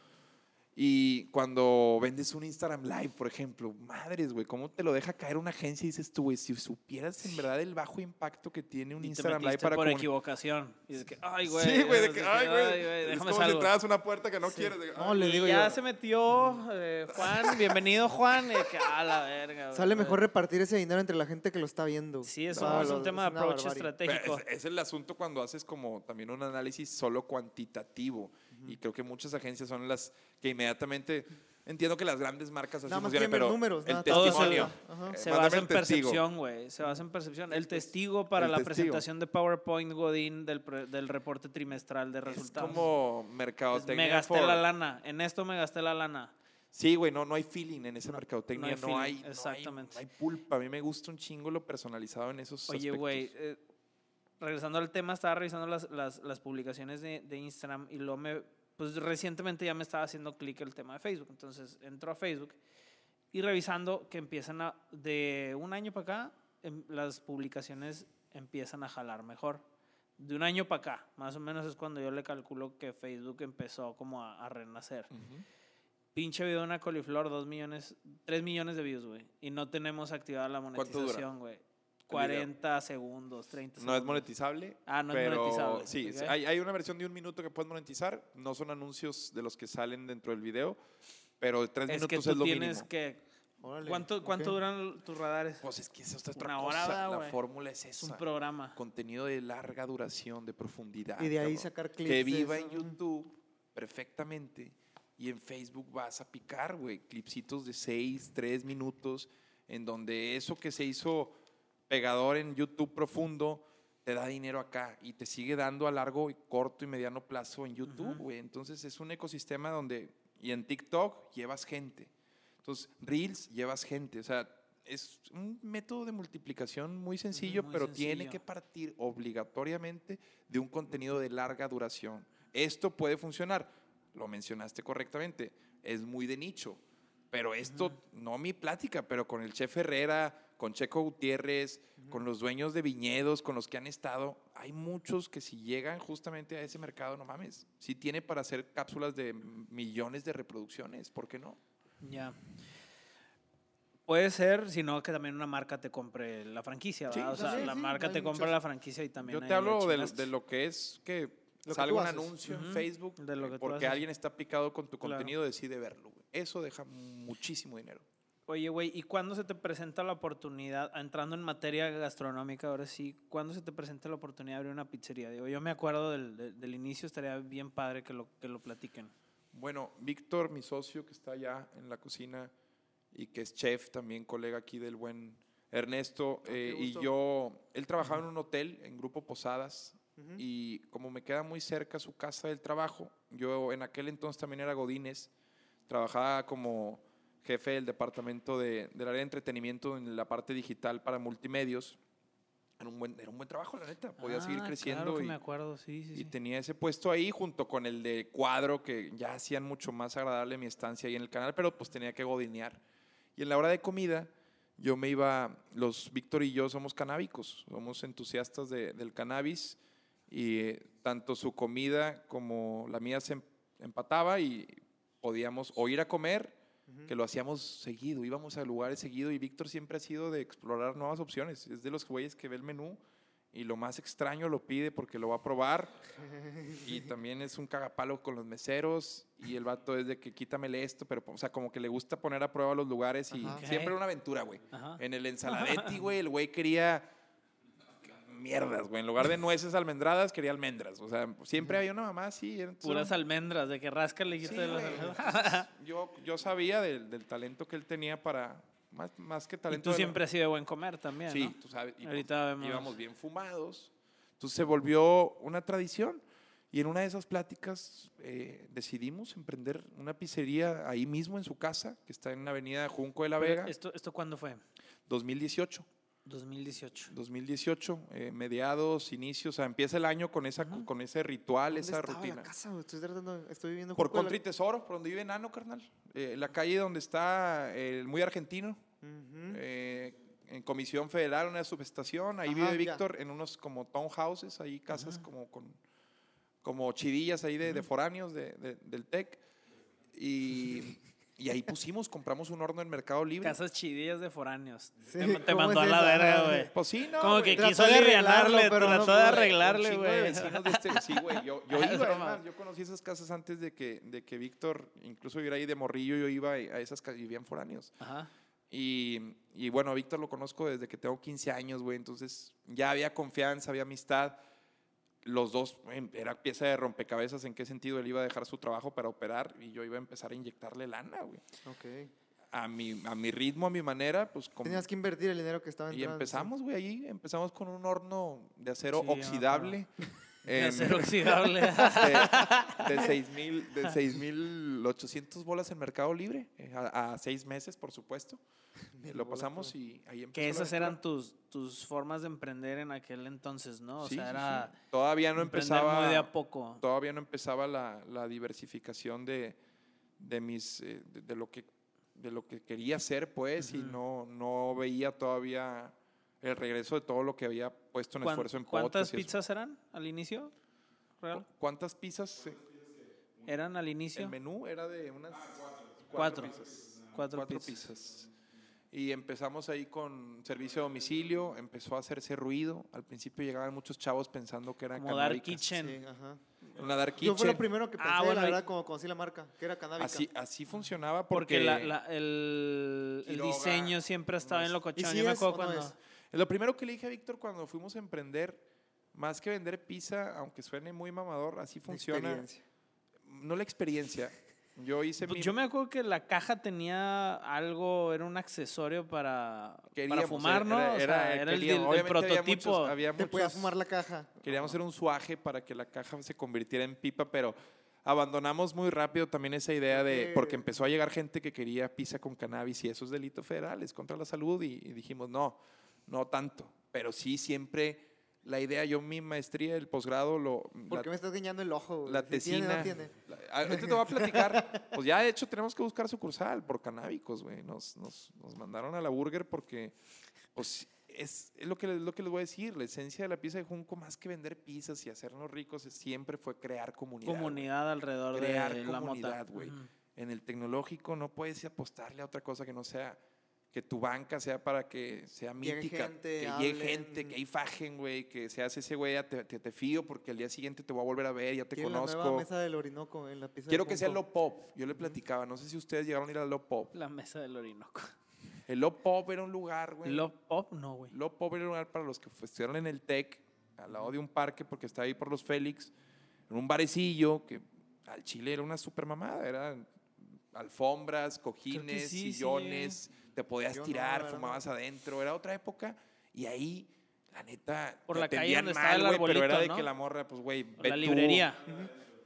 B: Y cuando vendes un Instagram Live, por ejemplo, madres, güey, ¿cómo te lo deja caer una agencia y dices tú, güey, si supieras en verdad el bajo impacto que tiene un
A: y te
B: Instagram Live para
A: por
B: comun-
A: equivocación. Y dices que, ay, güey.
B: Sí, güey, de
A: no
B: que, ay, güey, es como si
A: salgo".
B: a una puerta que no quieres. de-
C: No, le
A: Y
C: digo
A: ya
C: yo.
A: se metió eh, Juan, bienvenido Juan. Y que, a la verga. güey.
C: Sale mejor repartir ese dinero entre la gente que lo está viendo.
A: Sí, eso
C: Ah,
A: es
C: lo-
A: un tema de approach
C: barbarie.
A: Estratégico.
B: Es, es el asunto cuando haces como también un análisis solo cuantitativo. Y creo que muchas agencias son las que inmediatamente. Entiendo que las grandes marcas así
C: Nada más
B: funcionan, pero
C: números,
B: el
C: nada,
A: todo se-
B: testimonio. Eh,
A: Se basa en percepción, güey. Se basa en percepción. El testigo para
B: el
A: la
B: testigo.
A: presentación de PowerPoint Godín del, del reporte trimestral de
B: Es
A: resultados.
B: como
A: Es,
B: mercadotecnia.
A: me gasté
B: for-
A: la lana. En esto me gasté la lana.
B: Sí, güey, no, no hay feeling en esa
A: No,
B: mercadotecnia.
A: no
B: No
A: hay
B: hay,
A: feeling,
B: no hay-
A: exactamente.
B: No hay, pulpa. A mí me gusta un chingo lo personalizado en esos
A: Oye,
B: aspectos.
A: güey, eh, regresando al tema, estaba revisando las, las, las publicaciones de, de Instagram y luego me, pues recientemente ya me estaba haciendo clic el tema de Facebook. Entonces entro a Facebook y revisando que empiezan a, de un año para acá, em- las publicaciones empiezan a jalar mejor. De un año para acá, más o menos es cuando yo le calculo que Facebook empezó como a, a renacer.
B: Ujú.
A: Pinche video de una coliflor, 2 millones, 3 millones de views, güey. Y no tenemos activada la
B: ¿Cuánto dura
A: monetización, güey. 40 segundos, 30 segundos.
B: No es monetizable.
A: Ah, no es
B: pero
A: monetizable,
B: Sí,
A: ok.
B: hay, hay una versión de un minuto que puedes monetizar. No son anuncios de los que salen dentro del video, pero tres
A: Es que
B: minutos
A: tú
B: es lo
A: tienes
B: mínimo.
A: que...
C: Órale,
A: ¿Cuánto, ¿Cuánto
C: ok.
A: duran tus radares?
B: Pues es que esa es otra
A: Una
B: cosa.
A: ¿verdad,
B: la fórmula es
A: Es un
B: esa.
A: programa.
B: Contenido de larga duración, de profundidad.
C: Y de ahí
B: cabrón.
C: sacar clips.
B: Que viva
C: eso.
B: en YouTube perfectamente. Y en Facebook vas a picar, güey, clipsitos de 6, 3 minutos, en donde eso que se hizo pegador en YouTube profundo te da dinero acá y te sigue dando a largo y corto y mediano plazo en YouTube, güey. Entonces es un ecosistema donde, y en TikTok llevas gente. Entonces, Reels llevas gente. O sea, es un método de multiplicación muy sencillo,
A: muy
B: pero tiene
A: sencillo.
B: que partir obligatoriamente de un contenido de larga duración. Esto puede funcionar, lo mencionaste correctamente, es muy de nicho, pero esto, no mi plática, pero con el chef Herrera, con Checo Gutiérrez, con los dueños de viñedos, con los que han estado, hay muchos que si llegan justamente a ese mercado, no mames, sí tiene para hacer cápsulas de millones de reproducciones, ¿por qué no?
A: Ya. Puede ser, sino que también una marca te compre la franquicia,
B: Sí,
A: o sea,
C: sí,
A: la
C: sí,
A: marca te compra
C: muchas.
A: la franquicia y también
B: Yo te hablo de, lo que es que salga
C: tú
B: un
C: haces.
B: anuncio en Facebook
A: de lo
B: eh,
A: que
B: porque alguien está picado con tu
A: Claro.
B: contenido, decide verlo. Eso deja muchísimo dinero.
A: Oye, güey, ¿y cuándo se te presenta la oportunidad, entrando en materia gastronómica ahora sí, cuándo se te presenta la oportunidad de abrir una pizzería? Digo, yo me acuerdo del, del- del inicio, estaría bien padre que lo, que lo platiquen.
B: Bueno, Víctor, mi socio que está allá en la cocina y que es chef, también colega aquí del buen Ernesto,
C: Ah,
B: eh, y yo, él trabajaba en un hotel, en Grupo Posadas, y como me queda muy cerca su casa del trabajo, yo en aquel entonces también era Godínez, trabajaba como jefe del departamento de, del área de entretenimiento en la parte digital para multimedios. Era un buen, era un buen trabajo, la neta. Podía seguir
A: Ah,
B: creciendo
A: Claro que
B: y,
A: me acuerdo, sí, sí.
B: y
A: sí.
B: tenía ese puesto ahí junto con el de cuadro que ya hacían mucho más agradable mi estancia ahí en el canal, pero pues tenía que godinear. Y en la hora de comida yo me iba, los Víctor y yo somos canábicos, somos entusiastas de- del cannabis y eh, tanto su comida como la mía se em- empataba y podíamos o ir a comer, que lo hacíamos seguido, íbamos a lugares seguido y Víctor siempre ha sido de explorar nuevas opciones, es de los güeyes que ve el menú y lo más extraño lo pide porque lo va a probar. [LAUGHS] Y también es un cagapalo con los meseros y el vato es de que quítamele esto, pero o sea, como que le gusta poner a prueba los lugares y
C: Ajá.
B: siempre una aventura, güey. En el [LAUGHS] ensaladetti, güey, el güey quería mierdas, güey. En lugar de nueces almendradas, quería almendras. O sea, siempre había una mamá así.
A: Puras almendras, de que rasca le
B: Sí,
A: de las almendras. [LAUGHS]
B: Yo, yo sabía del, del talento que él tenía para, más, más que
A: Y
B: talento.
A: tú
B: de la-
A: siempre has sido de buen comer también,
B: Sí,
A: ¿no?
B: tú sabes. y
A: Ahorita
B: pues,
A: vemos.
B: íbamos bien fumados. Entonces se volvió una tradición. Y en una de esas pláticas eh, decidimos emprender una pizzería ahí mismo en su casa, que está en la avenida Junco de la Vega,
A: ¿Esto, ¿Esto cuándo fue?
B: 2018.
A: 2018.
B: 2018, eh, mediados, inicios, o sea, empieza el año con, esa, con ese ritual,
C: ¿Dónde
B: esa rutina.
C: la casa? Estoy tratando, estoy viviendo
B: Por
C: junto a la-
B: Contra y Tesoro, por donde vive Nano, carnal. Eh, la calle donde está el muy argentino,
C: Ujú.
B: eh, en Comisión Federal, una subestación. Ahí
C: Ajá,
B: vive
C: ya.
B: Víctor en unos como townhouses, ahí casas como con como chidillas ahí de, de foráneos de- de- del TEC. Y, y ahí pusimos, compramos un horno en Mercado Libre.
A: Casas chidillas de foráneos.
C: Sí,
A: te, te
C: ¿cómo
A: mandó a la verga,
C: Ajá.
A: güey.
B: Pues sí, no,
A: Como que
C: Trató
A: quiso alivianarle,
C: pero no
A: trató de arreglarle, güey.
B: este- [LAUGHS] sí, güey. Yo, yo iba, además, yo conocí esas casas antes de que, de que Víctor, incluso viviera ahí de morrillo, yo iba a esas casas y vivían foráneos.
A: Ajá.
B: Y, y bueno, a Víctor lo conozco desde que tengo 15 años, güey. Entonces ya había confianza, había amistad. Los dos, güey, era pieza de rompecabezas en qué sentido él iba a dejar su trabajo para operar y yo iba a empezar a inyectarle lana, güey.
C: Ok.
B: A mi, a mi ritmo, a mi manera, pues como...
C: Tenías que invertir el dinero que estaba
B: Y
C: entrando.
B: empezamos, güey, ahí empezamos con un horno de acero
A: Sí, ya me [LAUGHS]
B: oxidable.
A: De
B: en-
A: acero [LAUGHS] oxidable.
B: de, de [LAUGHS] 6,000 de 6,800 bolas en Mercado Libre, eh, a, a seis meses, por supuesto.
C: Mil
B: Lo pasamos
C: güey.
B: y ahí empezó
A: que esas eran tus, tus formas de emprender en aquel entonces, ¿no? O
B: Sí,
A: sea,
B: sí,
A: era
B: sí. Todavía no empezaba...
A: muy de a poco.
B: todavía no empezaba la, la diversificación de, de mis eh, de, de lo que de lo que quería hacer pues y no no veía todavía el regreso de todo lo que había puesto en
A: ¿Cuán-
B: esfuerzo en
A: ¿Cuántas
B: podcast eso.
A: pizzas eran al inicio? ¿Real?
B: ¿Cu- ¿Cuántas pizzas? eh,
A: ¿Eran al inicio?
B: El menú era de unas
A: Cuatro.
B: pizzas.
A: Cuatro
B: Cuatro
A: pizzas.
B: pizzas. Y empezamos ahí con servicio a domicilio, empezó a hacerse ruido. Al principio llegaban muchos chavos pensando que eran
A: Como Dark. Kitchen.
C: Sí, ajá.
B: Una dark
C: Yo fue
B: kitchen.
C: lo primero que pensé,
A: Ah, bueno,
C: la verdad, cuando conocí la marca, que era canábica.
B: Así, así funcionaba porque,
A: Porque la- la- el, el diseño siempre estaba en
B: es-
A: locochón.
C: ¿Y sí
A: Yo me acuerdo
C: no
A: cuando...
C: es?
B: Lo primero que le dije a Víctor cuando fuimos a emprender, más que vender pizza, aunque suene muy mamador, así
C: La
B: funciona.
C: experiencia.
B: No la experiencia. Yo hice
A: Pues
B: mi...
A: Yo me acuerdo que la caja tenía algo, era un accesorio para, para
B: queríamos,
A: fumar, ¿no?
B: era-
A: o sea,
B: era-
A: era el, el
B: obviamente había
A: prototipo.
B: muchos- había
C: Te podías
B: muchos-
C: fumar la caja.
B: Queríamos hacer un suaje para que la caja se convirtiera en pipa, pero abandonamos muy rápido también esa idea de, porque empezó a llegar gente que quería pizza con cannabis y eso es delito federal, es contra la salud y, y dijimos, no, no tanto, pero sí siempre la idea, yo mi maestría, el posgrado, lo,
C: ¿Por
B: la-
C: qué me estás guiñando el ojo? güey?
B: la
C: tiene,
B: tesina.
C: no tiene.
B: ah, ahorita te voy a platicar. [LAUGHS] Pues ya de hecho tenemos que buscar sucursal por canábicos, güey. Nos, nos, nos mandaron a la burger porque, pues, es, es lo, que, les- lo que les voy a decir. La esencia de la pizza de Junco, más que vender pizzas y hacernos ricos, es- siempre fue crear comunidad. güey.
A: comunidad alrededor
B: Crear
A: de la mota.
B: comunidad, güey. En el tecnológico no puedes apostarle a otra cosa que no sea que tu banca sea para que sea mítica,
C: gente,
B: que llegue gente, que ahí fajen, güey, que seas ese güey, "Ah, te, te, te fío porque al día siguiente te voy a volver a ver, ya te
C: la
B: conozco.
C: nueva mesa del Orinoco en la pizza de
B: Quiero que sea
C: Junco.
B: Low Pop. Yo le platicaba, no sé si ustedes llegaron a ir al Low Pop.
A: La mesa del Orinoco.
B: El Low Pop era un lugar, güey.
A: Love Pop, no, güey.
B: Low Pop era un lugar para los que estuvieron en el TEC, al lado de un parque, porque estaba ahí por los Félix, en un barecillo que al chile era una super mamada. Eran alfombras, cojines,
A: sí, sí
B: sillones, te podías
C: Yo no,
B: tirar,
C: verdad,
B: fumabas adentro. Era otra época. Y ahí la neta,
A: Por
B: te
A: la calle donde estaba el
B: mal, güey, pero era de que
A: ¿no?
B: la morra, pues, güey,
A: La
B: tú.
A: librería.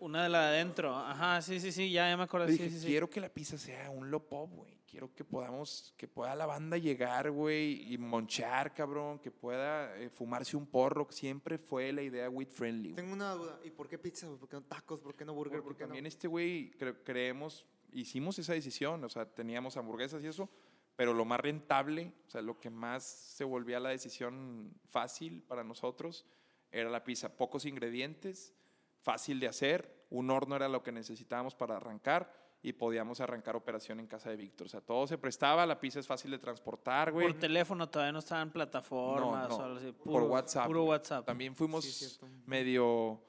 A: Una de la de adentro. Ajá, sí, sí, sí, ya, ya me acuerdo. Sí,
B: dije,
A: sí, sí.
B: quiero que la pizza sea un low pop, güey. Quiero que podamos, que pueda la banda llegar, güey, y monchar, cabrón, que pueda eh, fumarse un porro. Siempre fue la idea with friendly.
C: Tengo una duda. ¿Y por qué pizza? ¿Por qué no tacos? ¿Por qué no burger?
B: Porque
C: ¿Por qué no?
B: también este güey, cre- creemos, hicimos esa decisión, o sea, teníamos hamburguesas y eso, pero lo más rentable, o sea, lo que más se volvía la decisión fácil para nosotros era la pizza. Pocos ingredientes, fácil de hacer, un horno era lo que necesitábamos para arrancar y podíamos arrancar operación en casa de Víctor. O sea, todo se prestaba, la pizza es fácil de transportar, güey.
A: Por teléfono todavía no estaban plataformas
B: No,
A: o algo así.
B: por
A: Puro,
B: WhatsApp.
A: Puro WhatsApp.
B: También fuimos
C: Sí, cierto.
B: medio,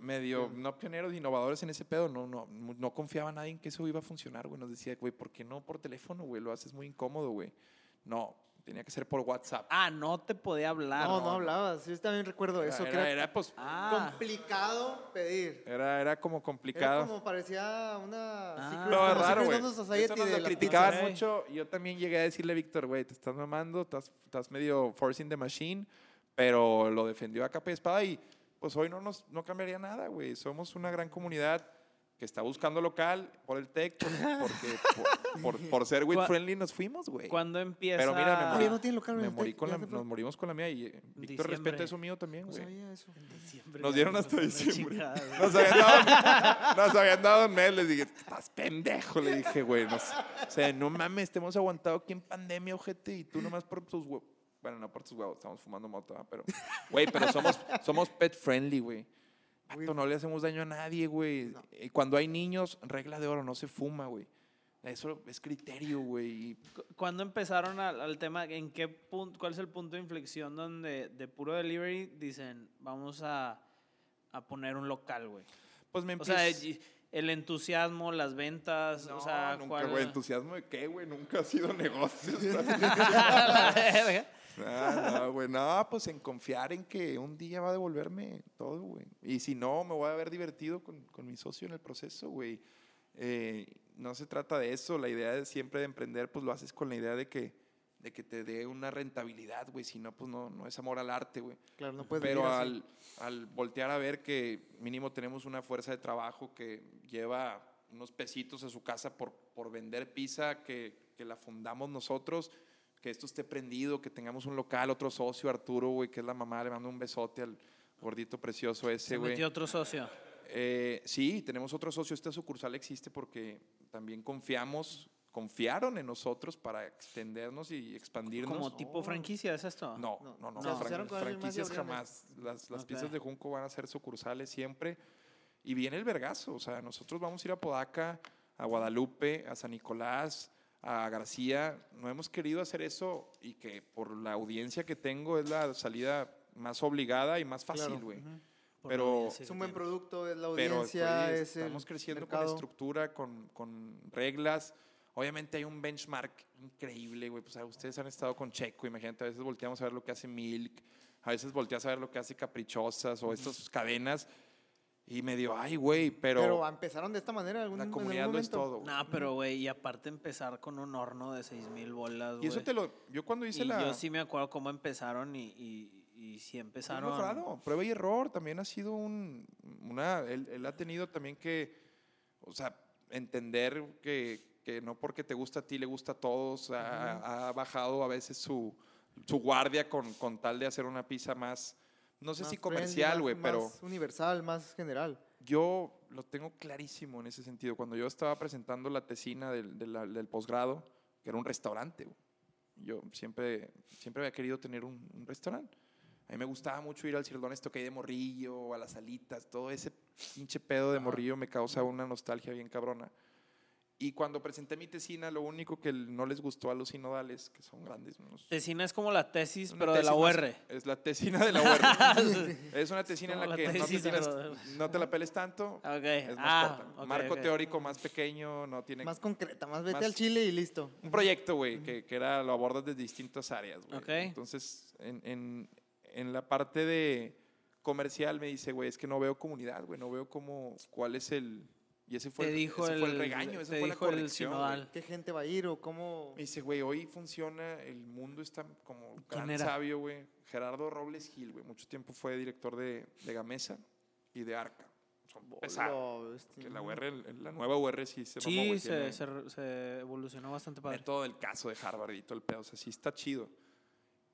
B: medio, no pioneros, innovadores en ese pedo. No, no, no confiaba nadie en que eso iba a funcionar, güey. Nos decía, güey, ¿por qué no por teléfono, güey? Lo haces muy incómodo, güey. No, tenía que ser por WhatsApp.
A: Ah, no te podía hablar.
C: No, no hablabas. Yo también recuerdo eso.
B: era,
C: que
B: era,
C: era,
B: era, pues,
A: Ah,
C: complicado pedir.
B: era, era como
C: Era
B: complicado.
C: como parecía una...
A: Ah.
B: No, es raro, güey. Eso nos lo criticaban mucho. Yo también llegué a decirle a Víctor, güey, te estás mamando, estás, estás medio forcing the machine, pero lo defendió a capa y espada y pues hoy no, nos, no cambiaría nada, güey. Somos una gran comunidad que está buscando local por el tech, por- porque por, por- [LAUGHS] por ser
A: Cua-
B: friendly nos fuimos, güey.
A: ¿Cuándo empieza?
B: Pero mira, me morí,
C: no tiene local
B: me morí con la, nos morimos con la mía y eh, Víctor respeta eso mío también,
C: No
B: güey.
C: sabía eso.
A: Diciembre,
B: Nos dieron hasta diciembre.
A: chingada.
B: Nos habían dado, nos habían dado un mes. Les dije, estás pendejo. Le dije, güey. no o sea, no mames, te hemos aguantado aquí en pandemia, ojete. Y tú nomás por tus huevos. Bueno, no por tus huevos, estamos fumando moto, pero, güey, pero somos, somos pet friendly, güey. No le hacemos daño a nadie, güey.
C: No.
B: Cuando hay niños, regla de oro, no se fuma, güey. Eso es criterio, güey.
A: ¿Cuándo empezaron al, al tema? ¿En qué punto, cuál es el punto de inflexión donde de puro delivery dicen vamos a, a poner un local, güey?
B: Pues me
A: O sea,
B: empieza-
A: el entusiasmo, las ventas,
B: No,
A: o sea,
B: nunca,
A: ¿cuál?
B: güey. ¿Entusiasmo de qué, güey? Nunca ha sido [LAUGHS] negocio. [LAUGHS] Ah, no, güey, no, pues en confiar en que un día va a devolverme todo, güey. Y si no, me voy a ver divertido con, con mi socio en el proceso, güey. Eh, no se trata de eso, la idea de siempre de emprender, pues lo haces con la idea de que, de que te dé una rentabilidad, güey. Si no, pues no, no es amor al arte, güey.
C: Claro, no puedes
B: Pero al, al voltear a ver que mínimo tenemos una fuerza de trabajo que lleva unos pesitos a su casa por, por vender pizza, que, que la fundamos nosotros, que esto esté prendido, que tengamos un local, otro socio, Arturo, güey, que es la mamá, le mando un besote al gordito precioso ese,
A: Se
B: güey.
A: metió otro socio.
B: Eh, sí, tenemos otro socio. Esta sucursal existe porque también confiamos, confiaron en nosotros para extendernos y expandirnos.
A: Como tipo franquicia, ¿es esto?
B: No,
C: No,
B: no, no.
C: se más y
B: franquicias jamás. Las, las piezas de Junco van a ser sucursales siempre. Y viene el vergazo. O sea, nosotros vamos a ir a Podaca, a Guadalupe, a San Nicolás, a García. No hemos querido hacer eso y que por la audiencia que tengo es la salida más obligada y más fácil,
C: Claro.
B: güey.
A: Por la
B: pero-
A: audiencia
C: Es un buen producto, es la
B: Pero
C: audiencia,
B: pues,
C: es el
B: estamos creciendo con
C: mercado.
B: estructura, con, con reglas. Obviamente hay un benchmark increíble, güey. Pues, ustedes han estado con Checo, imagínate, a veces volteamos a ver lo que hace Milk, a veces volteas a ver lo que hace Caprichosas o estas cadenas y medio, ay, güey, pero,
C: Pero empezaron de esta manera en algún,
B: la
C: en
B: comunidad lo es todo. güey.
A: No, pero güey, y aparte empezar con un horno de 6000 bolas,
B: y eso
A: güey.
B: te lo, yo cuando hice
A: Y
B: la...
A: yo sí me acuerdo cómo empezaron y, y, y sí empezaron.
B: mejorado. Prueba y error también ha sido un, una, él, él ha tenido también que, o sea, entender que, que no porque te gusta a ti le gusta a todos, ha, ha bajado a veces su, su guardia con, con tal de hacer una pizza más, no sé
C: Más
B: si comercial, güey, pero
C: Más universal, más general.
B: yo lo tengo clarísimo en ese sentido. Cuando yo estaba presentando la tesina del, del posgrado, que era un restaurante, güey. yo siempre, siempre había querido tener un, un restaurante. A mí me gustaba mucho ir al Cirdón esto que hay de morrillo, a las alitas, todo ese pinche pedo de morrillo me causa una nostalgia bien cabrona. Y cuando presenté mi tesina, lo único que no les gustó a los sinodales, que son grandes, unos-
A: Tesina es como la tesis, pero de la
B: más-
A: UR.
B: Es la tesina de la UR. [LAUGHS] es una tesina en la
A: la
B: que no te,
A: tesis,
B: tienes-
A: pero-
B: no te la peles tanto,
A: Ok.
B: es más
A: ah,
B: corta.
A: ok,
B: Marco teórico más pequeño, no tiene...
C: Más concreta, más vete
B: Más-
C: al chile y listo.
B: un proyecto, güey, que, que era, lo abordas desde distintas áreas, güey.
A: Ok.
B: Entonces, en, en, en la parte de comercial me dice, güey, es que no veo comunidad, güey, no veo cómo, cuál es el, Y ese fue,
A: Te
B: el,
A: dijo
B: ese
A: el,
B: fue el regaño, esa fue la corrección.
C: ¿Qué gente va a ir o cómo?
B: Me dice, güey, hoy funciona, el mundo está como
A: ¿Quién
B: gran
A: era?
B: sabio, güey. Gerardo Robles Gil, güey. Mucho tiempo fue director de, de Gamesa y de Arca. Son
C: este,
B: Que la UR, la nueva UR sí se mamó,
A: Sí,
B: güey,
A: se, se, se evolucionó bastante padre.
B: todo el caso de Harvard y todo el pedo. O sea, sí está chido.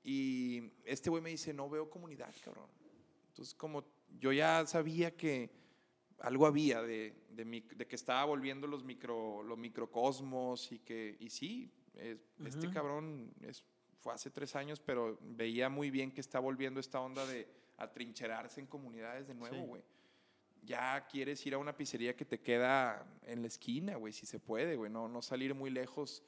B: Y este güey me dice, no veo comunidad, cabrón. Entonces, como yo ya sabía que algo había de, de, mic- de que estaba volviendo los, micro, los microcosmos y que, y sí, es- este cabrón es, fue hace tres años, pero veía muy bien que está volviendo esta onda de atrincherarse en comunidades de nuevo,
A: Sí.
B: güey. Ya quieres ir a una pizzería que te queda en la esquina, güey, si se puede, güey, no, no salir muy lejos,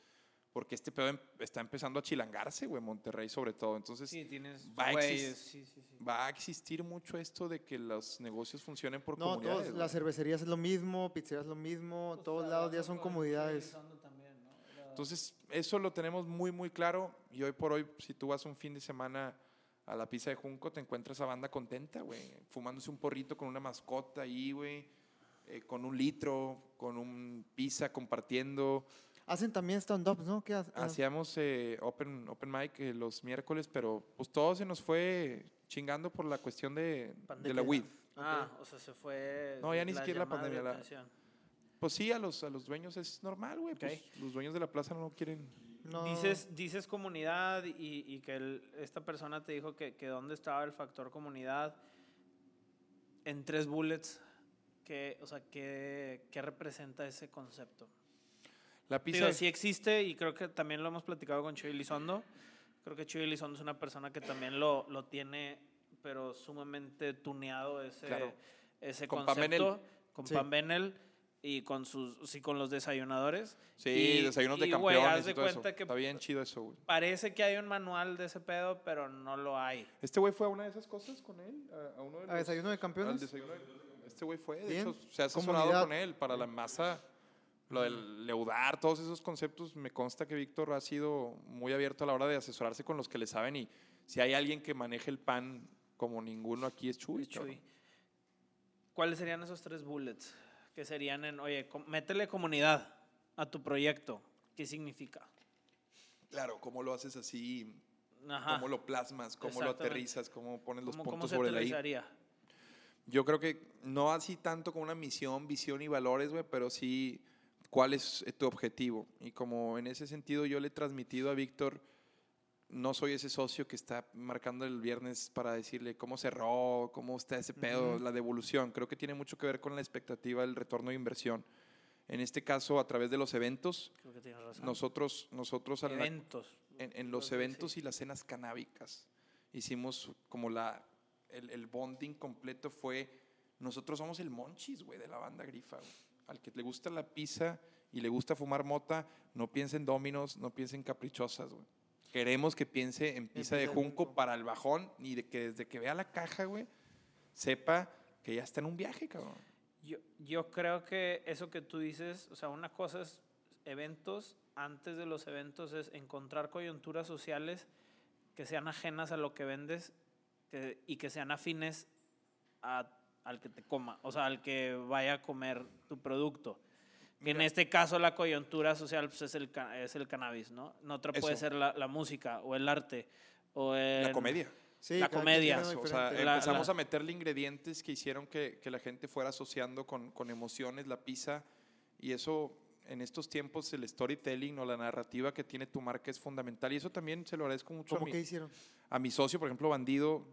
B: porque este pedo em- está empezando a chilangarse, güey, Monterrey sobre todo. Entonces,
A: Sí, tienes
B: va a
A: güeyes,
B: exis-
A: sí, sí, sí.
B: va a existir mucho esto de que los negocios funcionen por
C: No,
B: comunidades.
C: todos, las cervecerías es lo mismo, pizzerías es lo mismo,
A: Pues,
C: todos lados ya son comunidades.
B: Entonces, eso lo tenemos muy, muy claro. Y hoy por hoy, si tú vas un fin de semana a la pizza de Junco, te encuentras a banda contenta, güey. Fumándose un porrito con una mascota ahí, güey. eh, con un litro, con un pizza compartiendo.
C: Hacen también stand-ups, ¿no? ¿Qué ah,
B: Hacíamos eh, open, open mic eh, los miércoles, pero pues todo se nos fue chingando por la cuestión de, de la weed.
A: Ah, o sea, se fue.
B: No, ya ni siquiera la pandemia, la-. Pues sí, a los, a los dueños es normal, güey. Pues,
A: Ok.
B: los dueños de la plaza no quieren.
C: no.
A: Dices, dices comunidad y, y que el- esta persona te dijo que, que dónde estaba el factor comunidad en tres bullets. Que, o sea, ¿qué, qué representa ese concepto?
B: La pizza.
A: Digo, sí existe y creo que también lo hemos platicado con Chuy Elizondo. Creo que Chuy Elizondo es una persona que también lo, lo tiene, pero sumamente tuneado ese,
B: Claro.
A: ese
B: Con
A: concepto.
B: Benel.
A: Con
C: Sí.
A: Pam Benel y con, sus, sí, con los desayunadores.
B: Sí,
A: Y-
B: desayunos de
A: y,
B: campeones
A: haz de
B: y todo eso.
A: cuenta que
B: Está bien chido eso, güey.
A: Parece que hay un manual de ese pedo, pero no lo hay.
B: ¿Este güey fue a una de esas cosas con él? ¿A, a uno de
C: ¿A
B: los-
C: desayuno de
B: al
C: campeones?
B: desayuno de- Este güey fue, de hecho, se ha asesorado
C: Comunidad.
B: con él para la masa, lo del leudar, todos esos conceptos. Me consta que Víctor ha sido muy abierto a la hora de asesorarse con los que le saben y si hay alguien que maneje el pan como ninguno aquí es Chuy.
A: Chuy.
B: cabrón.
A: ¿Cuáles serían esos tres bullets? Que serían en, oye, métele comunidad a tu proyecto. ¿Qué significa?
B: Claro, cómo lo haces así,
A: Ajá.
B: cómo lo plasmas, cómo lo aterrizas, cómo pones los
A: ¿Cómo, cómo
B: puntos
A: se
B: sobre la? Yo creo que no así tanto con una misión, visión y valores, güey, pero sí cuál es eh, tu objetivo. Y como en ese sentido yo le he transmitido a Víctor, no soy ese socio que está marcando el viernes para decirle cómo cerró, cómo está ese pedo,
C: Ujú.
B: la devolución. Creo que tiene mucho que ver con la expectativa del retorno de inversión. En este caso, a través de los eventos,
A: Creo que razón.
B: nosotros, nosotros a la-
A: Eventos.
B: en, en los
A: Creo
B: eventos
A: sí.
B: y las cenas canábicas. Hicimos como la, el, el bonding completo fue, nosotros somos el monchis, güey, de la banda grifa. güey. Al que le gusta la pizza y le gusta fumar mota, no piense en dominos, no piense en caprichosas, güey. Queremos que piense en pizza de junco
C: junco.
B: para el bajón y de que desde que vea la caja, güey, sepa que ya está en un viaje, cabrón.
A: Yo, yo creo que eso que tú dices, o sea, una cosa es eventos, antes de los eventos es encontrar coyunturas sociales que sean ajenas a lo que vendes que- y que sean afines a- al que te coma, o sea, al que vaya a comer tu producto. Que en
B: Mira.
A: este caso la coyuntura social pues, es, el, es el cannabis, ¿no? En otra puede
B: Eso.
A: ser la, la música o el arte o
B: La
A: el-
B: comedia.
C: Sí,
A: la comedia.
B: O sea.
A: La-
B: empezamos
A: la-
B: a meterle ingredientes que hicieron que, que la gente fuera asociando con, con emociones la pizza y eso en estos tiempos el storytelling o la narrativa que tiene tu marca es fundamental y eso también se lo agradezco mucho a
C: ¿Cómo
B: mi,
C: que hicieron?
B: a mi socio, por ejemplo, Bandido.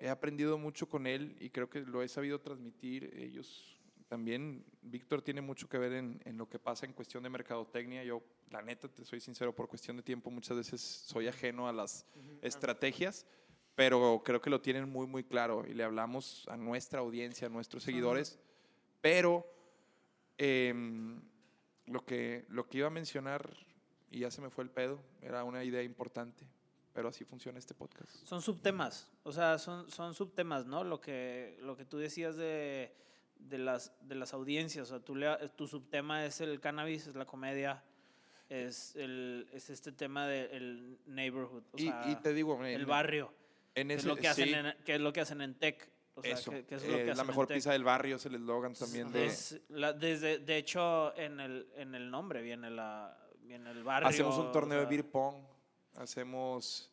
B: He aprendido mucho con él y creo que lo he sabido transmitir. Ellos también, Víctor tiene mucho que ver en, en lo que pasa en cuestión de mercadotecnia. Yo, la neta, te soy sincero, por cuestión de tiempo muchas veces soy ajeno a las estrategias, pero creo que lo tienen muy, muy claro y le hablamos a nuestra audiencia, a nuestros seguidores. Pero em, lo, que, lo que iba a mencionar, y ya se me fue el pedo, era una idea importante, pero así funciona este podcast.
A: Son subtemas, o sea, son, son subtemas, ¿no? Lo que, lo que tú decías de, de, las, de las audiencias, o sea, tú le- tu subtema es el cannabis, es la comedia, es, el, es este tema del neighborhood, o
B: Y,
A: sea,
B: y te digo,
A: el barrio,
B: en
A: que es,
B: ese,
A: lo que hacen
B: sí,
A: en, que es lo que hacen en tech. O sea,
B: eso,
A: que, que es lo
B: eh,
A: que
B: la mejor pizza del barrio es el eslogan también de...
A: Es la- desde, de hecho, en el, en el nombre viene, la, viene el barrio.
B: Hacemos un torneo
A: o sea,
B: de beer pong. Hacemos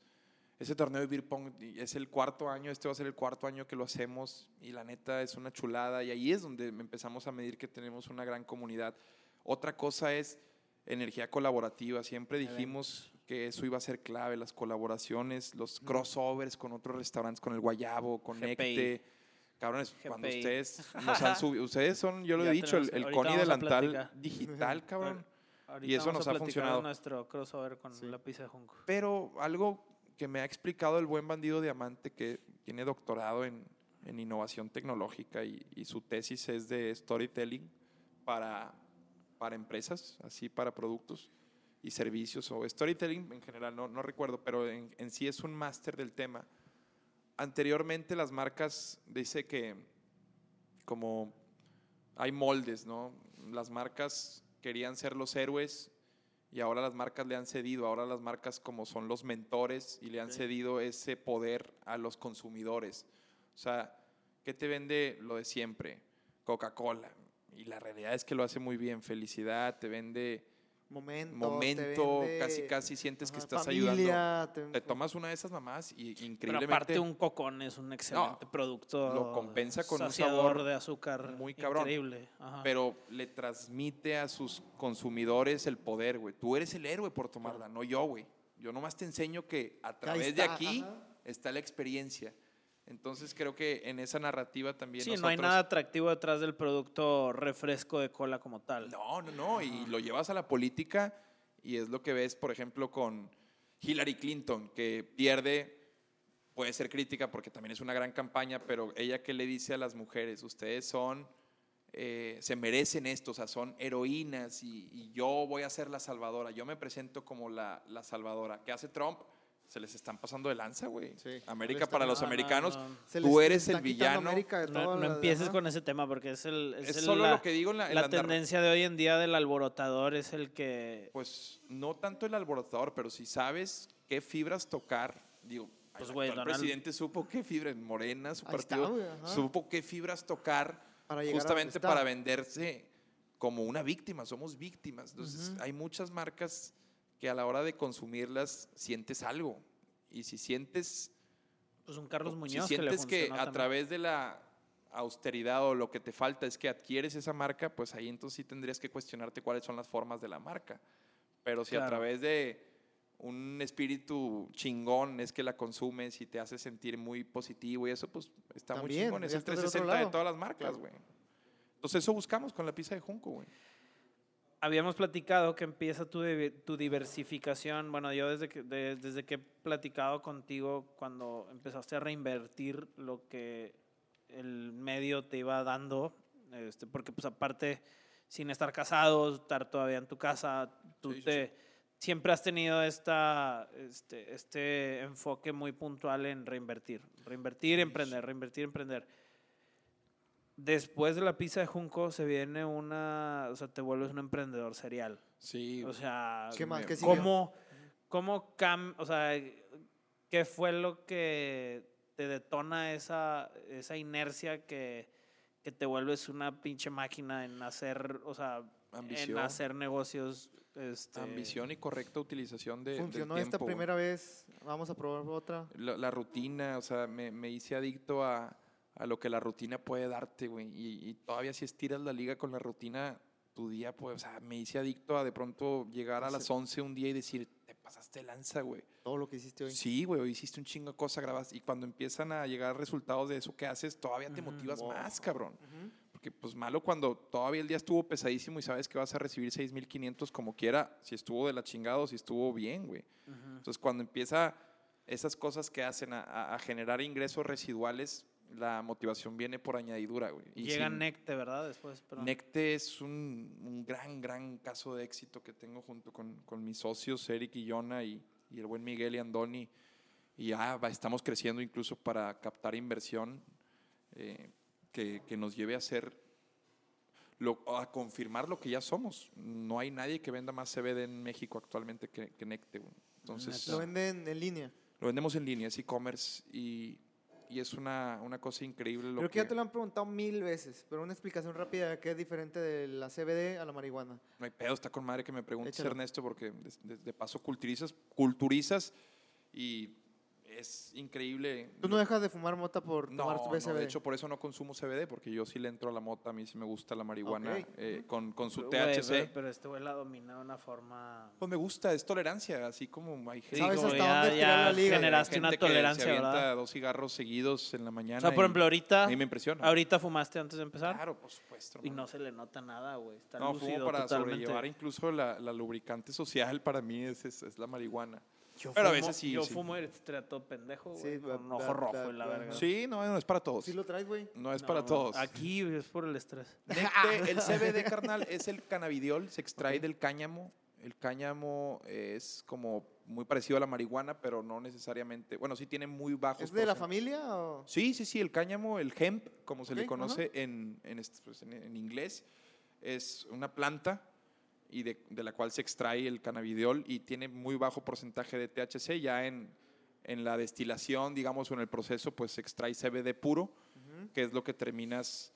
B: ese torneo de beer pong. Es el cuarto año, este va a ser el cuarto año que lo hacemos y la neta es una chulada y ahí es donde empezamos a medir que tenemos una gran comunidad. Otra cosa es energía colaborativa. Siempre dijimos que eso iba a ser clave, las colaboraciones, los crossovers con otros restaurantes, con el Guayabo, con. Necte. Cabrones, cuando
A: GPI.
B: ustedes [LAUGHS] nos han subido, ustedes son, yo lo he
A: Ya
B: dicho, el, el Connie delantal digital, cabrón.
A: Ahorita
B: Y eso
A: vamos
B: nos
A: a
B: ha funcionado.
A: nuestro crossover con
C: Sí.
A: la pizza Junco.
B: Pero algo que me ha explicado el buen bandido diamante, que tiene doctorado en, en innovación tecnológica y, y su tesis es de storytelling para, para empresas, así para productos y servicios, o storytelling en general, no, no recuerdo, pero en, en sí es un máster del tema. Anteriormente las marcas, dice que como hay moldes, ¿no? Las marcas querían ser los héroes y ahora las marcas le han cedido, ahora las marcas como son los mentores y le han cedido ese poder a los consumidores. O sea, ¿qué te vende lo de siempre? Coca-Cola. Y la realidad es que lo hace muy bien. Felicidad, te vende
C: Momento.
B: momento, casi casi sientes que estás ayudando.
C: ayudando.
B: Te tomas una de esas mamás y
A: Pero
B: increíblemente
A: aparte un cocón es un excelente producto.
B: lo compensa con un sabor
A: de azúcar
B: muy cabrón.
A: Increíble. Ajá.
B: pero le transmite a sus consumidores el poder, güey. Tú eres el héroe por tomarla, no yo, güey. Yo nomás te enseño que a través de aquí
C: ajá.
B: está la experiencia. Entonces creo que en esa narrativa también
A: sí, no hay
B: nosotros-
A: nada atractivo detrás del producto refresco de cola como tal.
B: No, no, no. Y lo llevas a la política y es lo que ves, por ejemplo, con Hillary Clinton, que pierde, puede ser crítica porque también es una gran campaña, pero ella que le dice a las mujeres, ustedes son, eh, se merecen esto, o sea, son heroínas y, y yo voy a ser la salvadora. Yo me presento como la, la salvadora. ¿Qué hace Trump? Se les están pasando de lanza, güey.
C: Sí.
B: América para los
A: No, no,
B: americanos, tú eres el
C: quitando
B: villano.
C: América de
A: No, empieces con ese tema porque es el es
B: Es
A: el-
B: solo
A: la,
B: lo que digo en la, en
A: la tendencia de hoy en día del alborotador es el que
B: Pues no tanto el alborotador, pero si sabes qué fibras tocar, digo,
A: Pues,
B: el
A: güey,
B: actual
A: Donald-
B: presidente supo qué fibras, en Morena, su
C: Ahí está,
B: partido,
C: güey, ajá.
B: supo qué fibras tocar
C: Para llegar a donde
B: justamente
C: está.
B: para venderse como una víctima, somos víctimas. Entonces, hay muchas marcas que a la hora de consumirlas sientes algo. Y si sientes
A: pues un Carlos
B: si
A: Muñoz que le
B: sientes que, a
A: también.
B: través de la austeridad o lo que te falta es que adquieres esa marca, pues ahí entonces sí tendrías que cuestionarte cuáles son las formas de la marca. Pero si a
A: Claro.
B: través de un espíritu chingón es que la consumes y te hace sentir muy positivo y eso, pues está muy chingón. Es el
C: estás del otro
B: 360 de todas las marcas,
C: Claro.
B: güey. Entonces eso buscamos con la pizza de Junco, güey.
A: Habíamos platicado que empieza tu, tu diversificación. Bueno, yo desde que, de- desde que he platicado contigo, cuando empezaste a reinvertir lo que el medio te iba dando, este, porque pues aparte, sin estar casado, estar todavía en tu casa, tú
B: Sí, sí,
A: te, siempre has tenido esta, este, este enfoque muy puntual en reinvertir. Reinvertir, emprender, reinvertir, emprender. Después de la pizza de Junco se viene una, o sea, te vuelves un emprendedor serial.
B: Sí.
A: O sea,
C: ¿Qué más? ¿Qué siguió?
A: ¿cómo, cómo cam, o sea, qué fue lo que te detona esa, esa inercia que, que te vuelves una pinche máquina en hacer, o sea, en
B: Ambición.
A: hacer negocios? Este,
B: Ambición y correcta utilización de, del
C: Funcionó esta
B: tiempo,
C: primera vez, vamos a probar otra.
B: la, la rutina, o sea, me, me hice adicto a, a lo que la rutina puede darte, güey. Y, y todavía si estiras la liga con la rutina, tu día, pues, o sea, me hice adicto a de pronto llegar a las 11 un día y decir, te pasaste lanza, güey.
C: Todo lo que hiciste hoy.
B: Sí, güey, hoy hiciste un chingo de cosas, grabas. Y cuando empiezan a llegar resultados de eso que haces, todavía te motivas
C: Wow.
B: más, cabrón. Porque pues malo cuando todavía el día estuvo pesadísimo y sabes que vas a recibir 6.500 como quiera, si estuvo de la chingada o si estuvo bien, güey. Entonces, cuando empieza esas cosas que hacen a, a- a generar ingresos residuales, la motivación viene por añadidura, güey. Y
A: Llega
B: sin-
A: Necte, ¿verdad? Después, pero
B: Necte es un, un gran, gran caso de éxito que tengo junto con, con mis socios, Eric y Yona, y, y el buen Miguel y Andoni. Y ya va- estamos creciendo incluso para captar inversión eh, que, que nos lleve a ser, lo, a confirmar lo que ya somos. No hay nadie que venda más CBD en México actualmente que, que Necte. güey. Entonces,
C: Lo venden en línea.
B: lo vendemos en línea, es e-commerce y y es una, una cosa increíble. Lo
C: Creo que ya te lo han preguntado mil veces, pero una explicación rápida de qué es diferente de la CBD a la marihuana.
B: No hay pedo, está con madre que me preguntes. Ernesto, porque de, de- de paso culturizas, culturizas y es increíble.
C: Tú no dejas de fumar mota por
B: No,
C: tomar tu
B: no, de hecho por eso no consumo CBD, porque yo sí le entro a la mota, a mí sí me gusta la marihuana
C: Ok.
B: eh, con, con su THC.
A: pero, pero este güey la domina de una forma...
B: Pues me gusta, es tolerancia, así como hay gente,
C: ¿Sabes hasta
A: ya-
C: dónde
A: ya
C: la liga?
A: generaste
B: hay
A: una
B: que
A: tolerancia,
B: se
A: ¿verdad?
B: dos cigarros seguidos en la mañana.
A: O sea, por
B: y
A: ejemplo, ahorita...
B: a mí me impresiona.
A: Ahorita fumaste antes de empezar
B: Claro, por supuesto.
A: y no se le nota nada, güey. Está
B: No,
A: lúcido
B: fumo para
A: totalmente.
B: sobrellevar incluso la, la lubricante social para mí es, es, es la marihuana.
A: Yo
B: Pero a
A: fumo-
B: veces sí,
A: Yo
B: sí.
A: fumo estoy todo pendejo,
C: Sí,
A: güey. con ojo rojo la
C: va-
A: verga.
B: Sí, no, no es para todos.
C: ¿Sí lo traes, güey?
B: No es
A: No,
B: para todos.
A: Aquí es por el estrés. [LAUGHS]
B: Necte, el CBD, carnal, [LAUGHS] es el cannabidiol, se extrae del cáñamo. El cáñamo es como muy parecido a la marihuana, pero no necesariamente. Bueno, sí tiene muy bajos.
C: ¿Es de la familia o...?
B: Sí, sí, sí, el cáñamo, el hemp, como se le conoce en, en, este- pues, en- en inglés, es una planta y de, de la cual se extrae el cannabidiol y tiene muy bajo porcentaje de THC. Ya en, en la destilación, digamos, o en el proceso, pues se extrae CBD puro, que es lo que terminas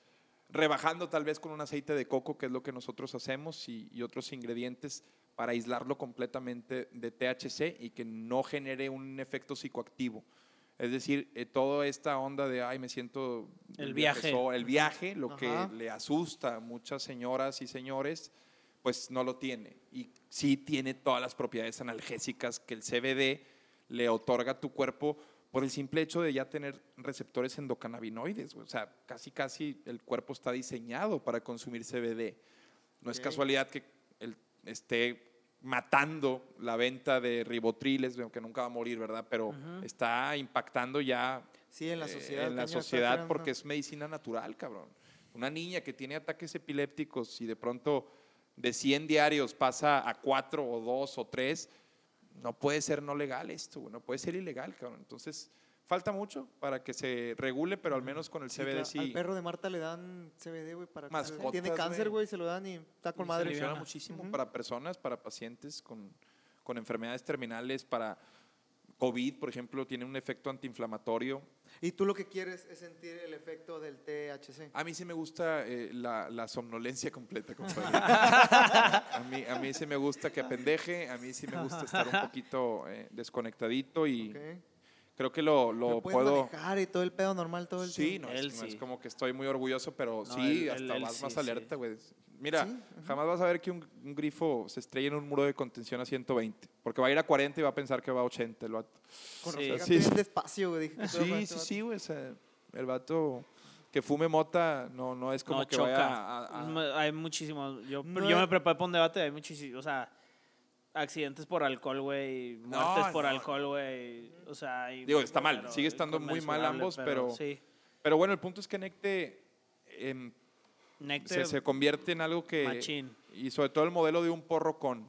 B: rebajando tal vez con un aceite de coco, que es lo que nosotros hacemos, y, y otros ingredientes para aislarlo completamente de THC y que no genere un efecto psicoactivo. Es decir, eh, toda esta onda de, ay, me siento...
A: El viaje.
B: viajezo", El viaje, lo que
C: Ajá.
B: le asusta a muchas señoras y señores, pues no lo tiene. Y sí tiene todas las propiedades analgésicas que el CBD le otorga a tu cuerpo por el simple hecho de ya tener receptores endocannabinoides. O sea, casi, casi el cuerpo está diseñado para consumir CBD. No es casualidad que esté matando la venta de ribotriles, aunque nunca va a morir, ¿verdad? Pero está impactando ya
C: Sí, en la
B: eh,
C: sociedad.
B: en la sociedad porque es medicina natural, cabrón. Una niña que tiene ataques epilépticos y de pronto de 100 diarios pasa a 4 o 2 o 3, no puede ser no legal esto, no puede ser ilegal, cabrón. Entonces, falta mucho para que se regule, pero al menos con el
C: Sí,
B: CBD sí,
C: Al perro de Marta le dan CBD, güey, para...
B: Mascotas,
C: Tiene cáncer,
B: güey.
C: se lo dan y está con
A: Y se
C: madre.
B: funciona
A: aliviana.
B: muchísimo
C: Ujú.
B: para personas, para pacientes con, con enfermedades terminales, para COVID, por ejemplo, tiene un efecto antiinflamatorio.
C: Y tú lo que quieres es sentir el efecto del THC.
B: A mí sí me gusta eh, la, la somnolencia completa, compadre. [LAUGHS] a, mí, a mí sí me gusta que apendeje, a mí sí me gusta estar un poquito eh, desconectadito y. creo que lo, lo puedo...
C: manejar y todo el pedo normal todo el
B: Sí,
C: tiempo.
B: no, es,
A: Él
B: no es
A: sí.
B: como que estoy muy orgulloso, pero
A: No,
B: sí,
A: él-
B: hasta
A: él- él
B: vas
A: sí,
B: más
A: sí.
B: alerta, güey. Mira,
C: Sí, ajá.
B: jamás vas a ver que un, un grifo se estrella en un muro de contención a 120, porque va a ir a 40 y va a pensar que va a 80 el vato.
C: Con
A: Sí.
B: Sí, sí.
C: despacio, güey. dije, ¿qué pedo con
B: Sí, sí, sí, güey. o sea, el vato que fume mota no, no es como
A: no
B: que
A: choca.
B: vaya a- a-
A: Hay muchísimos. Yo,
C: No
A: yo
C: es-
A: me preparé para un debate. Hay muchísimos. O sea, accidentes por alcohol, güey. Muertes por
B: no.
A: alcohol, güey. O sea,
B: Digo, está mal, sigue estando muy mal ambos, pero-
A: Sí.
B: Pero bueno, el punto es que Necte em,
A: Necte,
B: se, se convierte en algo que...
A: machín.
B: Y sobre todo el modelo de un porro con,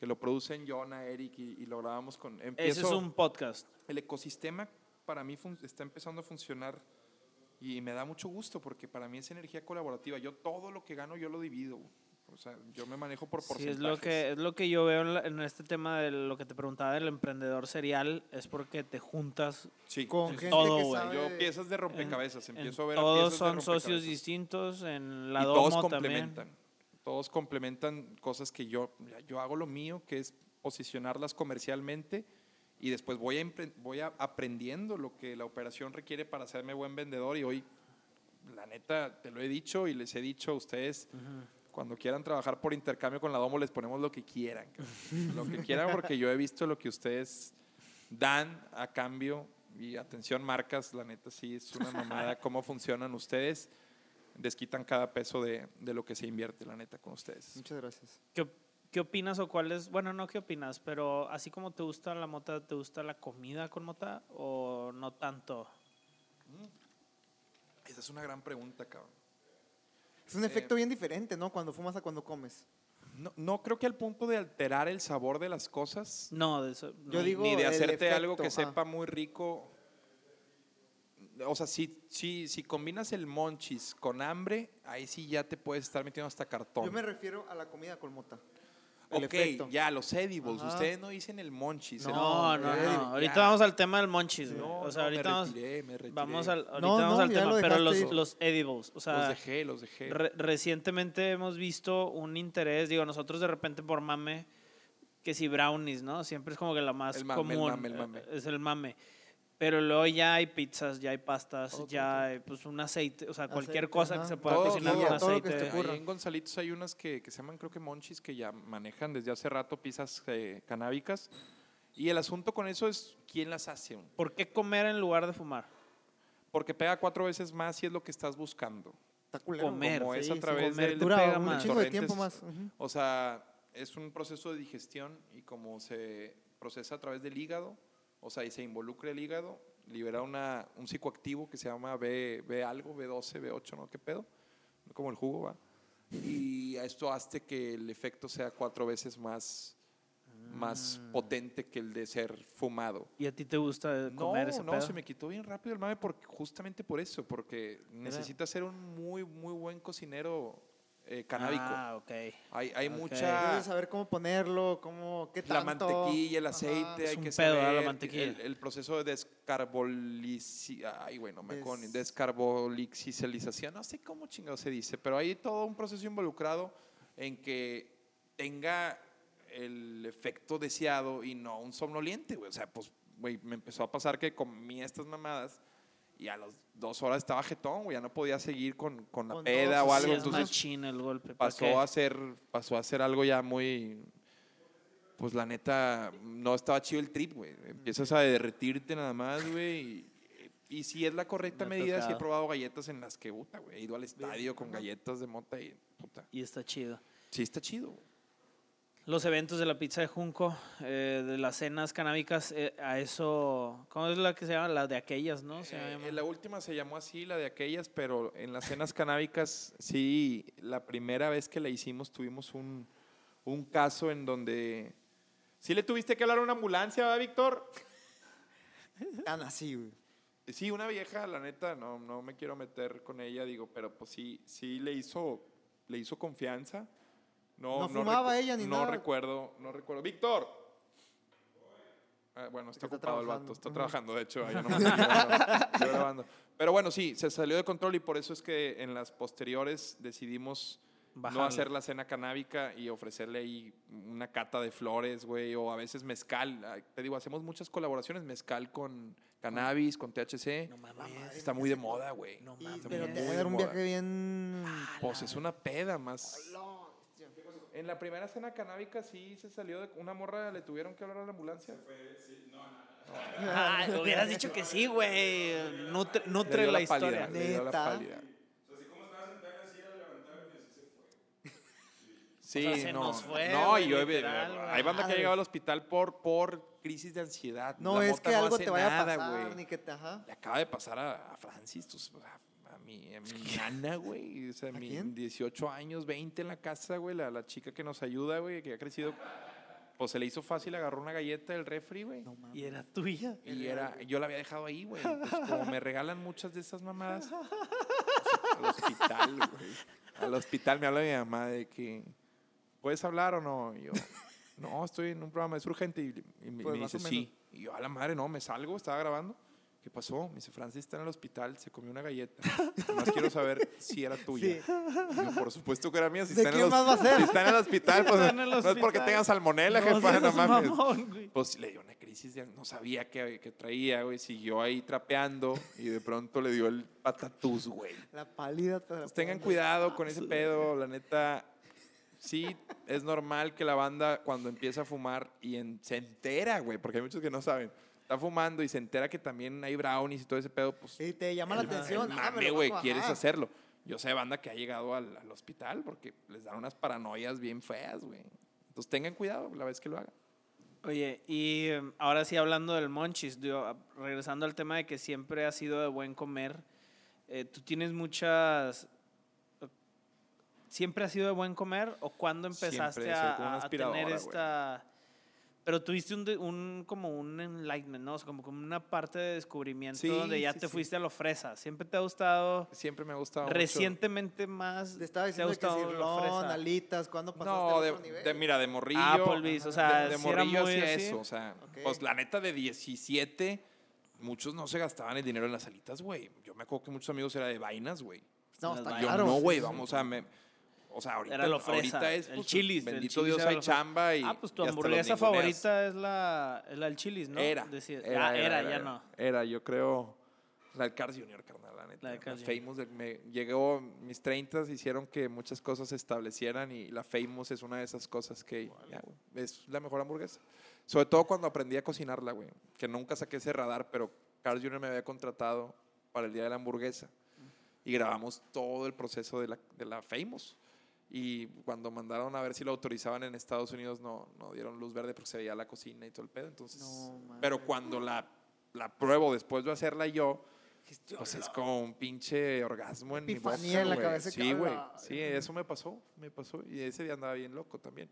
B: que lo producen Jonah, Eric y, y lo grabamos con...
A: Ese es un podcast.
B: El ecosistema para mí fun- está empezando a funcionar y me da mucho gusto porque para mí es energía colaborativa. Yo todo lo que gano yo lo divido. O sea, yo me manejo por
A: Sí,
B: porcentajes.
A: es lo que es lo que yo veo en, la- en este tema de lo que te preguntaba del emprendedor serial es porque te juntas
B: Sí.
C: Con
B: sí.
C: gente
A: todo,
C: que sabe...
B: Yo piezas de rompecabezas,
A: en-
B: empiezo a ver
A: todos son socios distintos en la
B: y
A: domo
B: todos
A: también.
B: complementan. Todos complementan cosas que yo, yo hago lo mío, que es posicionarlas comercialmente y después voy, a voy a- aprendiendo lo que la operación requiere para hacerme buen vendedor y hoy, la neta, te lo he dicho y les he dicho a ustedes, cuando quieran trabajar por intercambio con la Domo les ponemos lo que quieran, lo que quieran porque yo he visto lo que ustedes dan a cambio y atención marcas, la neta sí es una mamada [LAUGHS] cómo funcionan ustedes desquitan cada peso de, de lo que se invierte, la neta, con ustedes.
C: Muchas gracias.
A: ¿Qué, qué opinas o cuál es? Bueno, no qué opinas, pero así como te gusta la mota, ¿te gusta la comida con mota o no tanto?
B: Esa es una gran pregunta, cabrón.
C: Es un efecto bien diferente, ¿no? Cuando fumas a cuando comes.
B: No, no creo que al punto de alterar el sabor de las cosas,
A: No, de eso.
C: Yo digo
B: ni de hacerte algo que
C: ah.
B: sepa muy rico. O sea, si, si, si combinas el monchis con hambre, ahí sí ya te puedes estar metiendo hasta cartón.
C: Yo me refiero a la comida con mota. El
B: ok,
C: efecto.
B: ya, los edibles.
C: Ajá.
B: Ustedes no dicen el monchis. el-
A: No, no, no.
C: ya.
A: Ahorita vamos al tema del monchis, güey.
B: No,
A: o sea,
B: no,
A: ahorita
B: me
A: vamos,
B: retiré, me retiré.
A: vamos al, ahorita
C: No,
A: vamos
C: no,
A: al tema,
C: lo
A: pero los, los edibles, o sea,
B: los dejé, los dejé.
A: re- recientemente hemos visto un interés, digo, nosotros de repente por mame, que si brownies, ¿no? Siempre es como que la más
B: El mame, el
A: común.
B: mame, el mame.
A: eh, Es el mame. Pero luego ya hay pizzas, ya hay pastas,
C: Otro,
A: ya hay pues un aceite, o sea, cualquier
C: Aceite,
A: cosa
C: ajá.
A: que se pueda
B: Todo,
A: cocinar
B: todo,
A: con
C: todo lo que
A: aceite.
B: Ahí en Gonzalitos hay unas que, que se llaman, creo que monchis, que ya manejan desde hace rato pizzas eh, canábicas. Y el asunto con eso es quién las hace.
A: ¿Por qué comer en lugar de fumar?
B: Porque pega cuatro veces más si es lo que estás buscando.
C: Está culero.
A: Comer.
B: Como es
C: Sí,
B: a
C: sí,
B: través
A: comer
B: del
A: pega
C: un
A: más.
C: de tiempo más. Ujú.
B: O sea, es un proceso de digestión y como se procesa a través del hígado, o sea, y se involucra el hígado, libera una, un psicoactivo que se llama B, B algo, B12, B8, ¿no? ¿Qué pedo? Como el jugo, va. Y esto hace que el efecto sea cuatro veces más, más
A: Mm.
B: potente que el de ser fumado.
A: ¿Y a ti te gusta
B: No,
A: comer ese
B: no,
A: pedo?
B: se me quitó bien rápido el mame porque, justamente por eso, porque necesitas ser un muy, muy buen cocinero eh, canábico.
A: Ah, ok.
B: Hay, hay
A: Ok.
B: mucha...
C: Debes saber cómo ponerlo, cómo, qué
B: La
C: tanto.
B: mantequilla, el
C: Ajá.
B: aceite,
A: Es
B: hay
A: un
B: que
A: pedo, La mantequilla.
B: El, el proceso de descarbolici... Ay, bueno, me
C: Des-
B: con descarbolixicialización, no sé cómo chingado se dice, pero hay todo un proceso involucrado en que tenga el efecto deseado y no un somnoliente, güey. O sea, pues, güey, me empezó a pasar que comía estas mamadas y a las dos horas estaba jetón, güey, ya no podía seguir con, con la
C: Con
B: peda
C: todo,
B: o algo,
A: Sí, es
B: entonces
A: machín el golpe.
B: pasó a ser pasó a ser algo ya muy pues la neta no estaba chido el trip güey empiezas a derretirte nada más güey y, y si es la correcta
A: Me
B: medida sí he probado galletas en las que puta güey he ido al estadio con galletas de mota y puta
A: Y está chido.
B: sí está chido güey.
A: Los eventos de la pizza de Junco, eh, de las cenas canábicas, eh, a eso, ¿cómo es la que se llama? La de aquellas, ¿no? Se
B: Eh,
A: llama.
B: la última se llamó así la de aquellas pero en las cenas canábicas sí la primera vez que la hicimos tuvimos un un caso en donde sí le tuviste que hablar a una ambulancia ¿verdad, Víctor
C: Tan así, güey.
B: Sí, una vieja, la neta, no, no me quiero meter con ella, digo, pero pues sí, sí le hizo, le hizo confianza. No,
C: No fumaba ella ni
B: no
C: nada.
B: recuerdo, no recuerdo. Víctor. Ah, bueno, está
C: Está
B: ocupado el vato, está trabajando, de hecho, yo [LAUGHS] nomás estoy grabando, estoy grabando. Pero bueno, sí, se salió de control y por eso es que en las posteriores decidimos no hacer la cena canábica y ofrecerle ahí una cata de flores, güey, o a veces mezcal. Te digo, hacemos muchas colaboraciones, mezcal con cannabis, con THC.
A: No mames.
B: Está muy de moda, güey.
A: No mames.
C: pero te voy a dar un viaje bien.
B: Pues es una peda más. En la primera cena canábica sí se salió de una morra, le tuvieron que hablar a la ambulancia.
A: Ah, hubieras dicho que sí, güey. Nutre, nutre la,
B: la pálida,
A: historia.
B: le dio la
C: Neta.
B: pálida. Sí,
A: O sea, se
B: no.
A: nos fue,
B: no, y yo he-
A: literal,
B: hay banda que ha llegado al hospital por, por crisis de ansiedad.
C: No
B: La
C: es que
B: no
C: algo te vaya a
B: nada,
C: pasar,
B: güey.
C: ni que te. Ajá.
B: Le acaba de pasar a, a Francis, tus- a, a mi, a mi nana, güey. O sea,
C: ¿A
B: mi
C: quién?
B: 18 años, 20 en la casa, güey. La, la chica que nos ayuda, güey, que ha crecido. Pues se le hizo fácil, agarró una galleta del refri, güey.
C: No.
A: Y era tuya.
B: Y era, yo la había dejado ahí, güey. Entonces, [LAUGHS] como me regalan muchas de esas mamadas, al hospital, güey. Al hospital me habla mi mamá de que, ¿puedes hablar o no? Y yo, no, estoy en un programa, es urgente. Y, y me,
C: Pues,
B: me dice, sí. Y yo, a la madre, no, me salgo, estaba grabando. ¿Qué pasó? Me dice, Francis está en el hospital, se comió una galleta. [LAUGHS] Nomás quiero saber si era tuya.
C: Sí.
B: Yo, por supuesto que era mía. Si
C: ¿De
B: está, en
C: quién más va a ser?
B: si está en el hospital, pues [LAUGHS]
A: en el
B: no es porque
A: hospital.
B: tenga salmonela,
A: No
B: jefa, no mames.
A: mamón.
B: Pues le dio una crisis, de- no sabía que, que traía, güey. Siguió ahí trapeando y de pronto le dio el patatús, güey.
C: La pálida.
B: Pues tengan cuidado con ese pedo, la neta. Sí, es normal que la banda cuando empieza a fumar y en- se entera, güey, porque hay muchos que no saben. Está fumando y se entera que también hay brownies y todo ese pedo, pues
C: Sí, te llama la atención. Ah, me
B: mame, güey, quieres hacerlo. Yo sé banda que ha llegado al, al hospital porque les dan unas paranoias bien feas, güey. Entonces tengan cuidado la vez que lo hagan.
A: Oye, y em, ahora sí hablando del monchis, digo, a- regresando al tema de que siempre ha sido de buen comer, eh, ¿tú tienes muchas... ¿Siempre ha sido de buen comer o cuándo empezaste a, a- a tener
B: aspiradora, güey.
A: Pero tuviste un, un como un enlightenment, ¿no? O sea, como, como una parte de descubrimiento
B: Sí,
A: donde ya
B: sí,
A: te
B: sí.
A: fuiste a lo fresa. Siempre te ha gustado
B: Siempre me ha gustado mucho.
A: recientemente más.
C: Te estaba
A: te ha
C: diciendo que
A: gustado lo
C: cirlón,
A: fresa.
C: alitas, ¿cuándo pasaste
B: No, de,
C: otro nivel?
B: de- mira, de morrillo.
A: Applebee's, o sea,
B: de, de morrillo
A: muy
B: hacía eso. O sea, pues la neta de 17, muchos no se gastaban el dinero en las alitas, güey. Yo me acuerdo que muchos amigos era de vainas, güey.
C: No, está.
B: Yo
C: claro.
B: no, güey,
C: sí,
B: vamos, o sea, me, o sea, ahorita,
A: Era lo fresa,
B: ahorita es,
A: el
B: pues,
A: Chili's, el
B: bendito
A: Chili's
B: Dios, hay chamba y
A: Ah, pues tu hamburguesa favorita es la, es la del Chili's, ¿no?
B: Era,
A: Decía-
B: era,
A: ah,
B: era,
A: era, ya no.
B: Era, yo creo, la del Cars Junior, carnal, la neta.
A: La de
B: La
A: Carl's
B: Famous, de- me llegó, mis 30 hicieron que muchas cosas se establecieran y la Famous es una de esas cosas que ya, es la mejor hamburguesa. Sobre todo cuando aprendí a cocinarla, güey, que nunca saqué ese radar, pero Carl Jr. me había contratado para el día de la hamburguesa y grabamos todo el proceso de la, de la Famous. Y cuando mandaron a ver si lo autorizaban en Estados Unidos, no, no dieron luz verde porque se veía la cocina y todo el pedo. Entonces,
C: No,
B: pero cuando la, la pruebo después de hacerla yo, pues es como un pinche orgasmo en mi boca,
C: Epifanía en la cabeza,
B: Sí, güey.
C: cabrón.
B: Sí, eso me pasó, me pasó. Y ese día andaba bien loco también.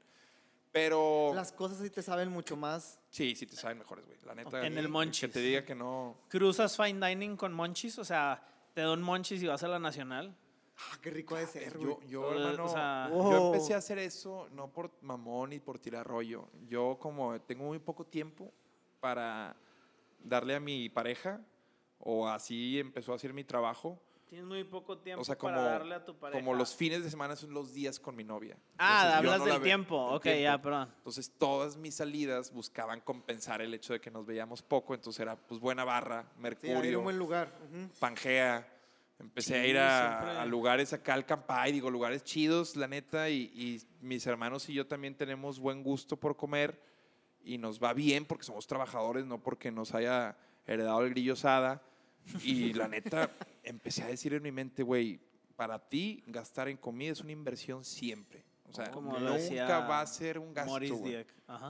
B: Pero
C: Las cosas sí te saben mucho más.
B: sí, sí te saben mejores, güey. La neta.
A: En el
B: Que
A: Monchis.
B: te diga que no.
A: ¿Cruzas fine dining con monchis? O sea, te dan monchis y vas a la nacional.
C: Ah, qué rico de ser,
B: Yo,
C: güey.
B: yo,
A: O- o
B: hermano,
A: sea-
B: yo
C: Wow.
B: empecé a hacer eso no por mamón ni por tirar rollo. Yo como tengo muy poco tiempo para darle a mi pareja o así empezó a hacer mi trabajo.
A: Tienes muy poco tiempo
B: O sea, como,
A: para darle a tu pareja.
B: como los fines de semana son los días con mi novia.
A: Ah,
B: Entonces, yo
A: hablas
B: no
A: del tiempo. ok,
B: tiempo.
A: ya, perdón.
B: Entonces todas mis salidas buscaban compensar el hecho de que nos veíamos poco. Entonces era pues buena barra,
C: Sí,
B: Mercurio,
C: un buen lugar. Ujú.
B: Pangea. Empecé a
A: Sí,
B: ir a,
A: siempre.
B: a lugares acá al Campay, digo, lugares chidos, la neta, y, y mis hermanos y yo también tenemos buen gusto por comer y nos va bien porque somos trabajadores, no porque nos haya heredado el grillo Sada. Y la [LAUGHS] neta, empecé a decir en mi mente, güey, para ti gastar en comida es una inversión siempre. O sea,
A: Como
B: nunca va a ser un gasto.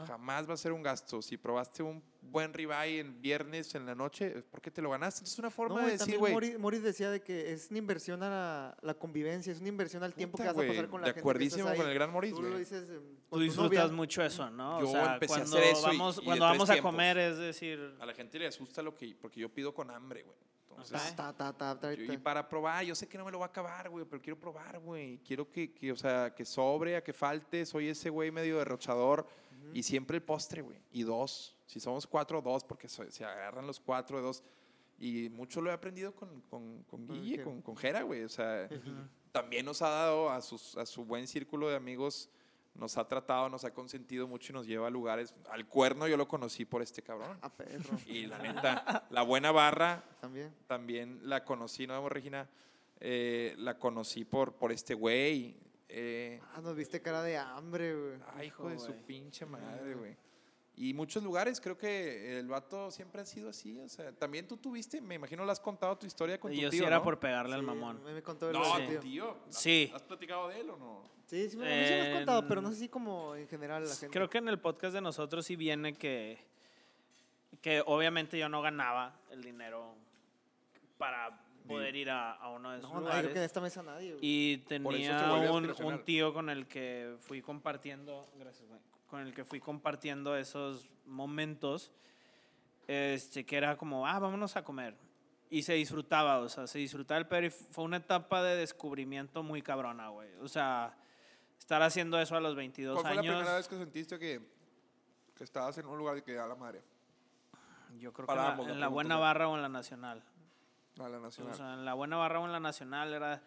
B: Jamás va a ser un gasto. Si probaste un buen ribeye el viernes en la noche, es porque te lo ganaste. Es una forma
C: No,
B: de decir,
C: también
B: güey.
C: Moris, Moris decía de que es una inversión a la, la convivencia, es una inversión al tiempo que vas a pasar con la
B: de
C: gente. que
B: acuerdísimo con el gran Moris,
C: Tú lo dices eh,
A: Tú disfrutas mucho eso, ¿no?
B: Yo
A: o sea,
B: empecé a
A: cuando
B: hacer eso y-
A: vamos,
B: y de
A: cuando
B: tres
A: vamos a
B: tiempos.
A: comer, es decir,
B: A la gente le asusta lo que, porque yo pido con hambre, güey. Entonces,
C: Ta, ta, ta,
B: y para probar, yo sé que no me lo va a acabar, güey, pero quiero probar, güey. Quiero que, que, o sea, que sobre, a que falte. Soy ese güey medio derrochador. Y siempre el postre, güey. Y dos. Si somos cuatro, dos, porque so- se agarran los cuatro dos. Y mucho lo he aprendido con, con, con Guille, con, con Jera, güey. O sea, también nos ha dado a, sus, a su buen círculo de amigos, nos ha tratado, nos ha consentido mucho y nos lleva a lugares. Al cuerno yo lo conocí por este cabrón.
C: A perro. [LAUGHS]
B: Y la neta, la buena barra
C: También.
B: también la conocí, ¿no, Regina? Eh, la conocí por, por este güey. Eh,
C: Ah, nos viste cara de hambre, güey.
B: ay, hijo de su pinche madre, güey. Y muchos lugares, creo que el vato siempre ha sido así. O sea, también tú tuviste, me imagino, le has contado tu historia con tu
A: yo
B: tío,
A: sí era
B: ¿no?
A: por pegarle al
C: Sí,
A: mamón.
C: Me, contó el
B: No, tu
C: tío.
B: tío. ¿Has-
A: Sí.
B: ¿Has platicado de él o no?
C: Sí, sí, me, mí sí me has contado, pero no
A: En-
C: sé si como en general la gente.
A: Creo que en el podcast de nosotros sí viene que, que obviamente yo no ganaba el dinero para poder ir a, a uno de esos
C: No, nadie, creo que en
A: lugares.
C: esta mesa nadie, güey.
A: Y tenía un, un tío con el que fui compartiendo, gracias, güey, con el que fui compartiendo esos momentos, este, que era como, ah, vámonos a comer. Y se disfrutaba, o sea, se disfrutaba el pedo y fue una etapa de descubrimiento muy cabrona, güey. O sea, estar haciendo eso a los 22
B: ¿Cuál fue la
A: años,
B: primera vez que sentiste que, que estabas en un lugar y que a la madre?
A: yo creo que en la, en la buena barra o en la nacional.
B: A la nacional.
A: O sea, en la buena barra o en la nacional era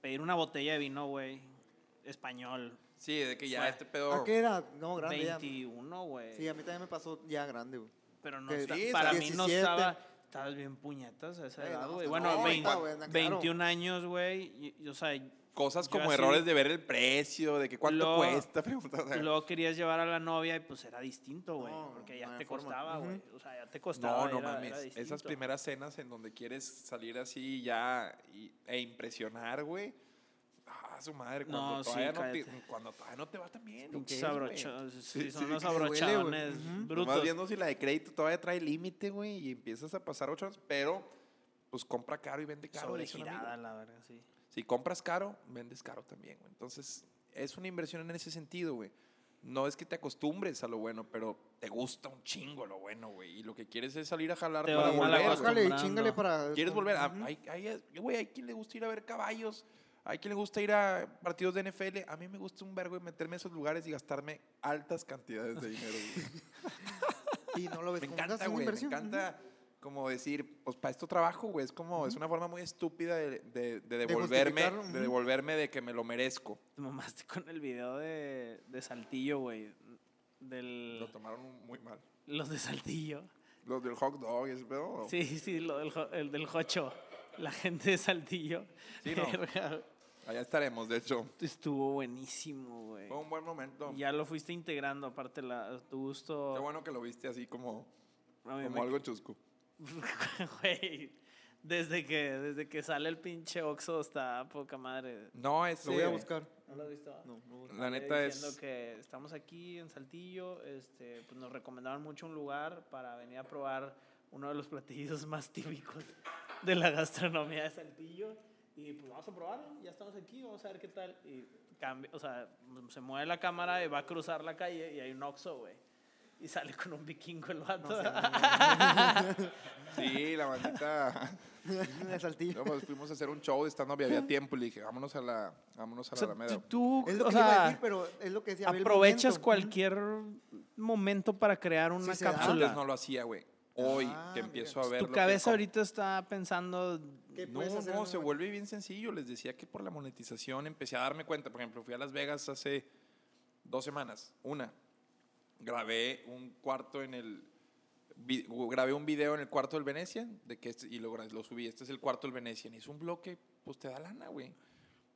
A: pedir una botella de vino, güey, español.
B: sí, de que ya
A: fue-
B: este pedo...
C: ¿A qué era? No, grande ya.
A: 21, güey.
C: Sí, a mí también me pasó ya grande, güey.
A: Pero no está-
B: sí,
A: para
B: o sea,
A: mí no
C: 17.
A: estaba. Estabas bien puñetas a esa edad, güey. bueno,
C: no,
A: vein-
C: está buena, claro.
A: 21 años, güey. O sea,
B: Cosas como
A: así-
B: errores de ver el precio, de que cuánto
A: Luego-
B: cuesta, [LAUGHS] preguntas.
A: luego querías llevar a la novia y pues era distinto, güey.
C: No,
A: porque ya te
C: forma.
A: costaba, güey. O sea, ya te costaba.
B: No, no
A: era-
B: mames.
A: era
B: Esas primeras cenas en donde quieres salir así ya y- e impresionar, güey. Ah, su madre, cuando,
A: No, sí,
B: todavía, no te, cuando todavía no te va tan bien. ¿o
A: Pinches
B: qué es, güey?
A: abrocha- sí,
B: Sí,
A: son
B: sí,
A: unos abrochadones
C: Ujú.
A: brutos.
B: Nomás viendo si la de crédito todavía trae límite, güey, y empiezas a pasar ocho horas, pero pues compra caro y vende caro.
A: Sobregirada, la verdad, sí.
B: Si compras caro, vendes caro también, güey. Entonces, es una inversión en ese sentido, güey. no es que te acostumbres a lo bueno, pero te gusta un chingo lo bueno, güey. Y lo que quieres es salir a jalar
A: Te
B: para volver.
C: y chingale para.
B: ¿Quieres volver? Ah,
C: Ujú.
B: hay, hay, güey, hay quien le gusta ir a ver caballos. Hay quien le gusta ir a partidos de NFL. A mí me gusta un vergo y meterme a esos lugares y gastarme altas cantidades de dinero. güey. [LAUGHS]
C: Y no lo ves
B: me encanta, güey. Me
C: inversión.
B: encanta como decir, pues para esto trabajo, güey. Es como, es una forma muy estúpida de, de- de devolverme, de devolverme de que me lo merezco.
A: Te mamaste con el video de, de Saltillo, güey. Del,
B: Lo tomaron muy mal.
A: los de Saltillo.
B: Los del hot dog, ese pedo.
A: Sí, sí, lo del, el del Jocho. La gente de Saltillo.
B: Sí, no. [LAUGHS] Allá estaremos, de hecho.
A: Estuvo buenísimo, güey.
B: Fue un buen momento.
A: Ya lo fuiste integrando, aparte la, tu gusto.
B: Qué bueno que lo viste así como, como
A: me-
B: algo chusco. [LAUGHS]
A: Güey, desde que, desde que sale el pinche Oxxo está poca madre.
B: No, es.
C: Lo voy a buscar.
A: ¿No lo has visto?
C: No, no.
B: La neta
A: diciendo
B: es.
A: que estamos aquí en Saltillo, este, pues nos recomendaron mucho un lugar para venir a probar uno de los platillos [LAUGHS] más típicos de la gastronomía de Saltillo. Y pues vamos a probarlo, ya estamos aquí, vamos a ver qué tal. Y cambia, o sea, se mueve la cámara y va a cruzar la calle y hay un Oxxo, güey. Y sale con un vikingo el vato. [LAUGHS]
B: Sí, la bandita. [LAUGHS] No, pues fuimos a hacer un show de stand-up y había tiempo y le dije, vámonos a la, vámonos a
A: O
B: la
A: sea,
B: Alameda.
A: tú,
C: Es lo
A: o
C: que iba a decir, pero es lo que decía.
A: aprovechas
C: momento.
A: cualquier momento para crear una
C: Sí
A: cápsula.
B: Antes no lo hacía, güey. Hoy
C: Ah,
B: que
C: mira.
B: empiezo a ver.
A: tu
B: que
A: cabeza ahorita está pensando
C: ¿Qué
B: No, no, se
C: momento?
B: vuelve bien sencillo. Les decía que por la monetización empecé a darme cuenta. Por ejemplo, fui a Las Vegas hace dos semanas. Una, grabé un cuarto en el. vi- grabé un video en el cuarto del Venetian de que este- y lo, lo subí. Este es el cuarto del Venetian. Hice un bloque, pues te da lana, güey.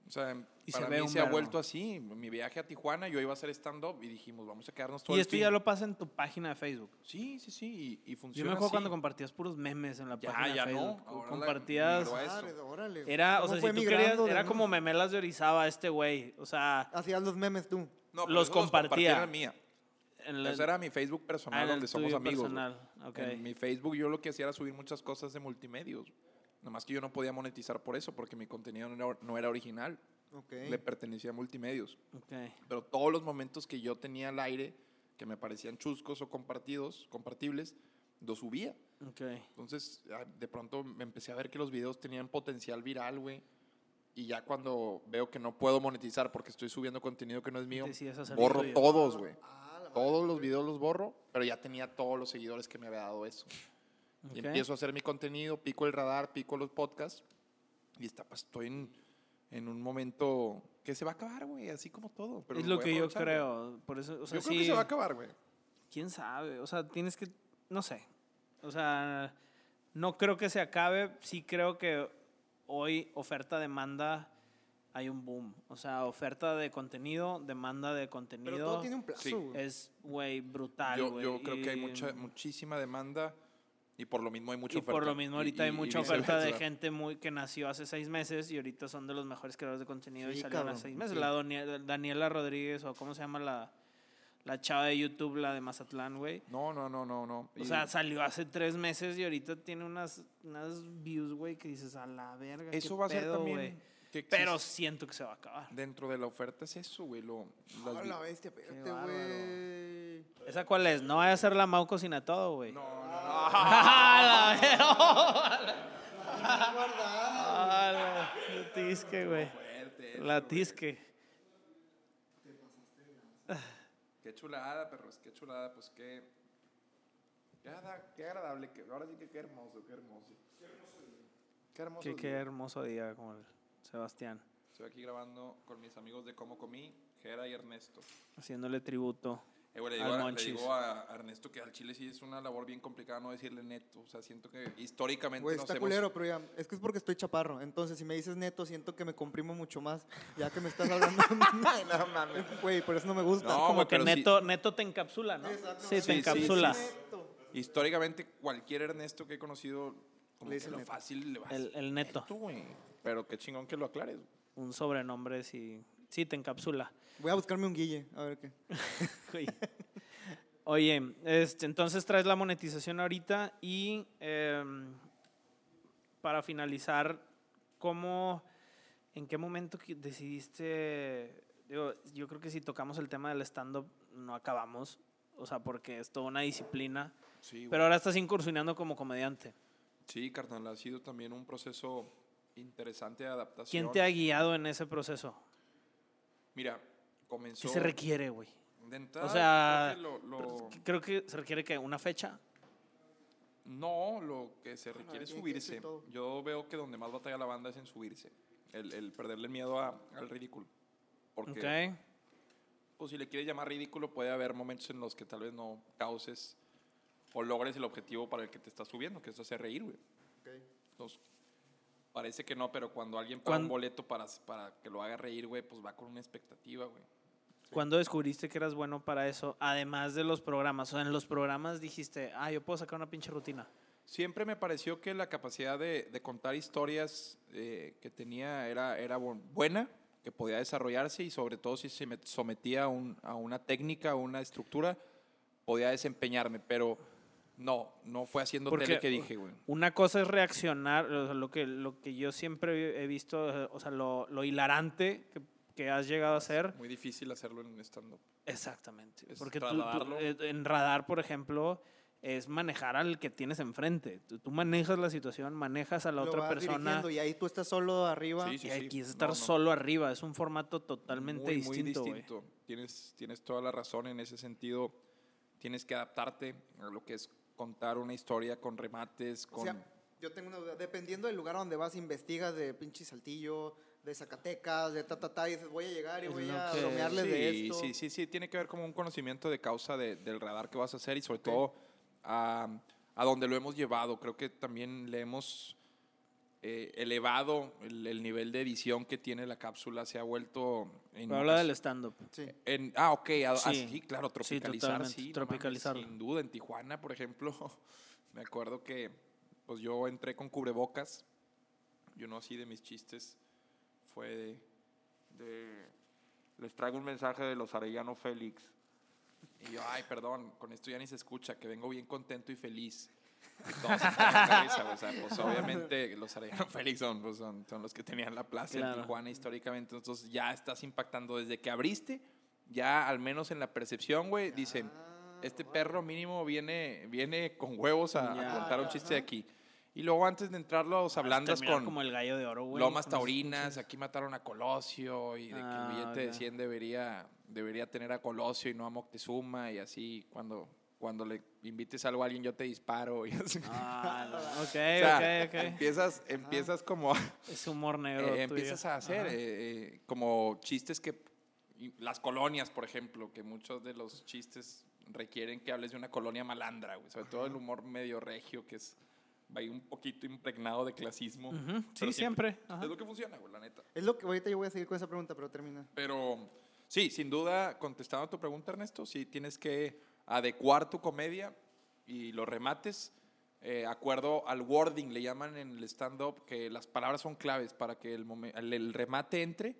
B: O sea,
A: Y se
B: para
A: ve
B: mí se ha vuelto así. Mi viaje a Tijuana, yo iba a hacer stand-up y dijimos, vamos a quedarnos todo
A: Y
B: el
A: esto ya lo pasa en tu página de Facebook.
B: Sí, sí, sí. Y, y
A: Yo
B: funciona
A: me acuerdo
B: así.
A: cuando compartías puros memes en la
B: Ya,
A: página
B: ya
A: de
B: no.
A: Facebook. Compartías.
C: órale.
A: Era, o
C: ¿Cómo
A: sea, si tú querías,
C: de
A: era como memelas de Orizaba este güey. O sea,
C: Hacías los memes tú.
B: No, pero
A: los compartía.
B: la mía.
A: En la-
B: Ese era mi Facebook
A: ah,
B: personal
A: el
B: donde somos amigos.
A: personal. ok.
B: En mi Facebook yo lo que hacía era subir muchas cosas de multimedios. Nomás que yo no podía monetizar por eso, porque mi contenido no era, no era original.
C: Ok.
B: Le pertenecía a multimedios.
A: Ok.
B: Pero todos los momentos que yo tenía al aire, que me parecían chuscos o compartidos, compartibles, los subía.
A: Ok.
B: Entonces, ah, de pronto me empecé a ver que los videos tenían potencial viral, güey. Y ya cuando veo que no puedo monetizar porque estoy subiendo contenido que no es mío, borro
A: tuyo.
B: todos, güey.
C: Ah.
B: Todos los videos los borro, pero ya tenía todos los seguidores que me había dado eso.
A: Ok.
B: Y empiezo a hacer mi contenido, pico el radar, pico los podcasts. Y está, pues, estoy en, en un momento que se va a acabar, güey, así como todo. Pero
A: es
B: lo
A: que yo creo. Por eso, o sea,
B: yo creo
A: sí,
B: que se va a acabar, güey.
A: quién sabe. O sea, tienes que, no sé. O sea, no creo que se acabe. Sí creo que hoy oferta-demanda hay un boom. O sea, oferta de contenido, demanda de contenido.
C: Pero todo tiene un plazo,
B: Sí.
A: Es, güey, brutal,
B: Yo,
A: güey.
B: yo creo que hay
A: Y-
B: mucha, muchísima demanda y por lo mismo hay mucha
A: y
B: oferta.
A: por lo mismo ahorita
B: Y-
A: hay
B: y-
A: mucha
B: y
A: oferta de gente muy que nació hace seis meses y ahorita son de los mejores creadores de contenido y
C: Sí,
A: salieron
C: cabrón,
A: hace seis meses.
C: sí.
A: La Daniela Rodríguez o cómo se llama la, la chava de YouTube, la de Mazatlán, güey.
B: No, no, no, no, no.
A: O
B: Y
A: sea, salió hace tres meses y ahorita tiene unas, unas views, güey, que dices a la verga. qué
B: eso va a ser
A: pedo,
B: también.
A: güey".
B: Que
A: Pero siento que se va a acabar.
B: dentro de la oferta es eso, güey. Lo, las
C: Ah, la bestia, espérate, güey.
A: ¿Esa cuál es? No vaya a ser la Mau cocina todo, güey.
B: No, no, no.
A: ¡Ah, [LAUGHS] la la tisque, güey! La tisque.
B: Qué chulada, perros, qué chulada, pues qué. Qué, agrada- qué agradable, que, ahora sí que qué hermoso, qué hermoso. Qué hermoso.
A: Qué, qué hermoso día como el Sebastián.
B: Estoy aquí grabando con mis amigos de Cómo Comí, Gera y Ernesto.
A: Haciéndole tributo.
B: Eh, güey, le
A: Al
B: digo, a, le digo a Ernesto que al chile sí es una labor bien complicada no decirle neto. O sea, siento que históricamente
C: Güey,
B: nos
C: está
B: hemos-
C: culero, pero ya, es que es porque estoy chaparro. Entonces, si me dices neto, siento que me comprimo mucho más. Ya que me estás hablando. [LAUGHS] no mames. Güey, por eso no me gusta.
B: No,
A: como
B: güey,
A: que
B: pero sí-
A: neto, neto te encapsula, ¿no?
C: Exacto.
A: Sí, te
B: Sí, sí,
A: encapsula.
B: sí.
C: Neto.
B: Históricamente, cualquier Ernesto que he conocido, como
C: Le
B: que
C: dice
B: lo
C: neto.
B: fácil le va a
A: El, el neto.
B: güey. Pero qué chingón que lo aclares.
A: Un sobrenombre, sí. Sí, te encapsula.
C: Voy a buscarme un guille, a ver qué. [LAUGHS]
A: Oye, este, entonces traes la monetización ahorita y em, para finalizar, ¿cómo, en qué momento decidiste, digo, yo creo que si tocamos el tema del stand-up, no acabamos. O sea, porque es toda una disciplina.
B: Sí.
A: Pero ahora estás incursionando como comediante.
B: Sí, carnal, ha sido también un proceso interesante adaptación.
A: ¿Quién te ha guiado en ese proceso?
B: Mira, comenzó...
A: ¿Qué se requiere, güey?
B: De entrada,
A: O sea,
B: creo que lo- lo-
A: Creo que se requiere que una fecha.
B: No, lo que se requiere es subirse. Yo veo que donde más batalla la banda es en subirse. El, el perderle el miedo a- al ridículo. Porque,
A: Ok.
B: pues si le quieres llamar ridículo, puede haber momentos en los que tal vez no causes o logres el objetivo para el que te estás subiendo, que es hacer reír, güey. Entonces, parece que no, pero cuando alguien paga un boleto para, para que lo haga reír, güey, pues va con una expectativa, güey.
A: ¿Cuándo descubriste que eras bueno para eso? Además de los programas. O sea, en los programas dijiste, ah, yo puedo sacar una pinche rutina.
B: Siempre me pareció que la capacidad de, de contar historias eh, que tenía era, era bu- buena, que podía desarrollarse y sobre todo si se me sometía a, un- a una técnica, a una estructura, podía desempeñarme, pero no, no fue haciendo
A: Porque
B: tele que dije, güey.
A: Una cosa es reaccionar, o sea, lo que, lo que yo siempre he visto, o sea, lo, lo hilarante que, que has llegado a hacer.
B: Muy difícil hacerlo en stand-up.
A: Exactamente.
B: Es
A: Porque tú- eh, en radar, por ejemplo, es manejar al que tienes enfrente. Tú, tú manejas la situación, manejas a la
C: Lo
A: otra
C: vas
A: persona.
C: y ahí tú estás solo arriba.
B: Sí, sí,
A: y
B: sí.
A: aquí
B: No,
A: estar
B: no.
A: solo arriba. Es un formato totalmente
B: muy,
A: distinto,
B: Muy distinto. Tienes, tienes toda la razón en ese sentido. Tienes que adaptarte a lo que es contar una historia con remates,
C: O sea, yo tengo una duda. Dependiendo del lugar donde vas, investigas de pinche Saltillo, de Zacatecas, de ta, ta, ta, y dices, voy a llegar y voy a
A: que-
C: bromearles
B: sí,
C: de esto.
B: Sí, sí, sí, tiene que ver como un conocimiento de causa de- del radar que vas a hacer y sobre todo a, a donde lo hemos llevado. Creo que también le hemos eh, elevado el, el nivel de edición que tiene la cápsula, se ha vuelto... En
A: habla
B: ocas-
A: del stand-up.
C: Sí.
B: en- ah, ok, a- ah,
A: Sí.
B: sí, claro, tropicalizar, sí, no mames,
A: tropicalizarlo.
B: sin duda, en Tijuana, por ejemplo, [LAUGHS] me acuerdo que pues yo entré con cubrebocas y uno así de mis chistes fue de, de, les traigo un mensaje de los Arellano Félix. Y yo, ay, perdón, con esto ya ni se escucha, que vengo bien contento y feliz. [LAUGHS] Todos risa, o sea, pues obviamente los Arellano [LAUGHS] Félix son, pues, son, son los que tenían la plaza
A: Claro.
B: en Tijuana históricamente, entonces ya estás impactando desde que abriste, ya al menos en la percepción, güey, dicen,
C: Ah,
B: este perro mínimo viene, viene con huevos a, a
A: Ya.
B: contar un chiste de aquí. Y luego antes de entrar los
A: Vas a
B: hablandas
A: terminar
B: con
A: como el gallo de oro, güey.
B: Lomas Taurinas, aquí mataron a Colosio y de que
A: Ah,
B: el billete de
A: ok.
B: 100 debería, debería tener a Colosio y no a Moctezuma y así cuando, cuando le invites algo a alguien yo te disparo y así.
A: Ah, [LAUGHS] no. ok,
B: O sea,
A: ok, ok.
B: Empiezas, empiezas como a-
A: Es humor negro.
B: eh,
A: tuyo.
B: empiezas a hacer eh, eh, como chistes que las colonias, por ejemplo, que muchos de los chistes requieren que hables de una colonia malandra, güey, sobre todo el humor medio regio que es va ahí un poquito impregnado de clasismo.
A: Ujú,
B: pero
A: Sí, siempre. Ajá.
B: Es lo que funciona, güey, la neta.
C: Es lo que ahorita yo voy a seguir con esa pregunta, pero termina.
B: Pero sí, sin duda, contestando a tu pregunta, Ernesto, sí tienes que adecuar tu comedia y los remates. eh, acuerdo al wording, le llaman en el stand-up, que las palabras son claves para que el, el, el remate entre.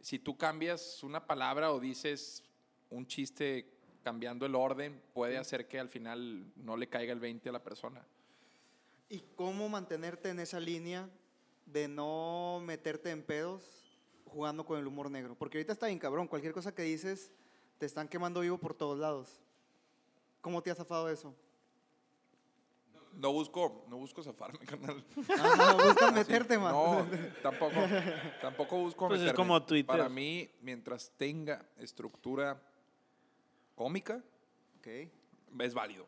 B: Si tú cambias una palabra o dices un chiste cambiando el orden, puede hacer que al final no le caiga el 20 a la persona.
C: ¿Y cómo mantenerte en esa línea de no meterte en pedos jugando con el humor negro? Porque ahorita está bien cabrón, cualquier cosa que dices te están quemando vivo por todos lados. ¿Cómo te has zafado de eso?
B: No busco, no busco zafarme, [LAUGHS] carnal.
C: Ah, no, buscas meterte más.
B: No, tampoco, tampoco busco
A: Pues es
B: meterme.
A: como Twitter.
B: Para mí, mientras tenga estructura cómica,
C: Ok.
B: es válido.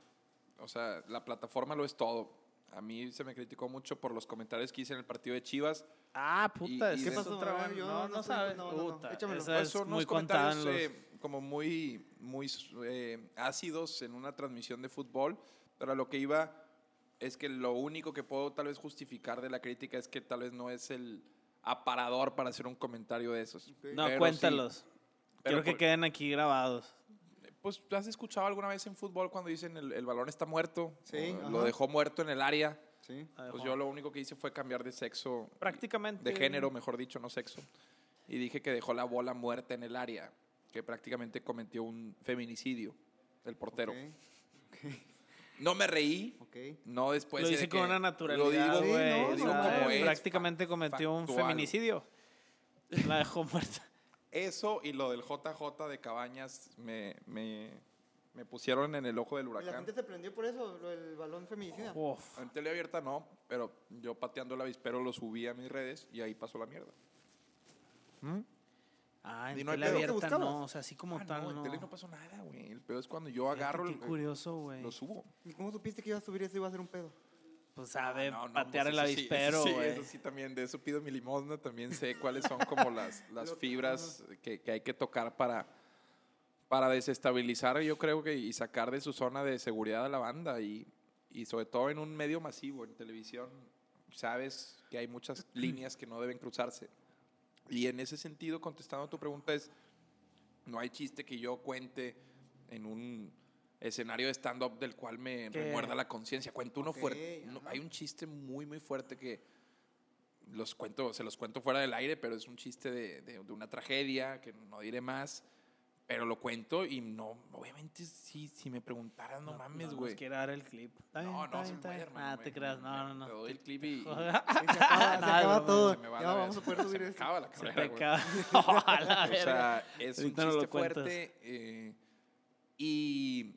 B: O sea, la plataforma lo es todo. A mí se me criticó mucho por los comentarios que hice en el partido de Chivas.
A: Ah, puta,
B: Y- y de-
A: es otra vez.
C: yo
A: No,
C: no
A: no sabes.
C: no, no, no.
A: Puta,
C: Échamelo.
B: Pues
A: es muy
B: comentarios
A: en los...
B: eh, como muy, muy eh, ácidos en una transmisión de fútbol, pero a lo que iba es que lo único que puedo tal vez justificar de la crítica es que tal vez no es el aparador para hacer un comentario de esos.
A: No,
B: Pero sí,
A: cuéntalos.
B: pero
A: Quiero que
B: por-
A: queden aquí grabados.
B: Pues, ¿has escuchado alguna vez en fútbol cuando dicen el, el balón está muerto?
C: Sí,
B: O lo dejó muerto en el área.
C: Sí.
B: Pues yo lo único que hice fue cambiar de sexo,
A: Prácticamente.
B: de género, mejor dicho, no sexo. Y dije que dejó la bola muerta en el área, que prácticamente cometió un feminicidio, el portero. No me reí, no después
A: Lo
B: de
A: dice
B: que-
A: con una naturalidad,
B: Lo digo,
C: Sí,
A: güey.
C: no,
A: o
B: digo
A: sea,
B: como es,
A: prácticamente cometió un feminicidio. La dejó muerta.
B: Eso y lo del JJ de Cabañas me, me, me pusieron en el ojo del
C: Y la
B: huracán.
C: gente se prendió por eso, lo del balón feminicida.
A: Uf.
B: En tele abierta no, pero yo pateando el avispero lo subí a mis redes y ahí pasó la mierda.
A: Ah, en
B: Y no hay
A: tele
B: pedo.
C: ¿Qué
A: abierta no, o sea, así como
B: Ah,
A: tal,
B: no,
A: no.
B: en tele no pasó nada, güey. El pedo es cuando yo
A: Fíjate
B: agarro,
A: Qué
B: el-
A: curioso, güey.
B: lo subo.
C: ¿Y cómo supiste que iba a subir eso y iba a ser un pedo?
A: Pues sabe
B: Ah, No, no,
A: patear
B: pues
A: el
B: eso sí,
A: avispero,
B: eso sí,
A: güey.
B: eso sí, también, de eso pido mi limosna, también sé cuáles son como las, [LAUGHS] las fibras que, que hay que tocar para, para desestabilizar, yo creo que, y sacar de su zona de seguridad a la banda, y, y sobre todo en un medio masivo, en televisión, sabes que hay muchas [CLEARS THROAT] líneas que no deben cruzarse. Y en ese sentido, contestando a tu pregunta, es, no hay chiste que yo cuente en un escenario de stand-up del cual me
A: ¿Qué?
B: remuerda la conciencia. Cuento uno fuerte. hay un chiste muy, muy fuerte que los cuento, se los cuento fuera del aire, pero es un chiste de, de- de una tragedia que no diré más. Pero lo cuento y no, obviamente, si, si me preguntaran, no, mames,
A: nos
B: güey.
A: quiere dar el clip. Está bien,
B: No,
A: está
B: no,
A: bien,
B: se
A: bien.
B: hermano.
A: Ah,
B: me-
A: te creas,
B: me-
A: no, no,
B: me
A: no.
B: doy el clip y... [LAUGHS]
C: Se acaba, se acaba todo.
B: se me va
C: Ya
B: la
C: vamos a poder [LAUGHS]
B: Se
C: subir
B: me
C: esto.
B: acaba la
A: Se
B: carrera, güey.
A: peca. [LAUGHS] A la
B: O sea, es un
A: no
B: chiste fuerte. eh, y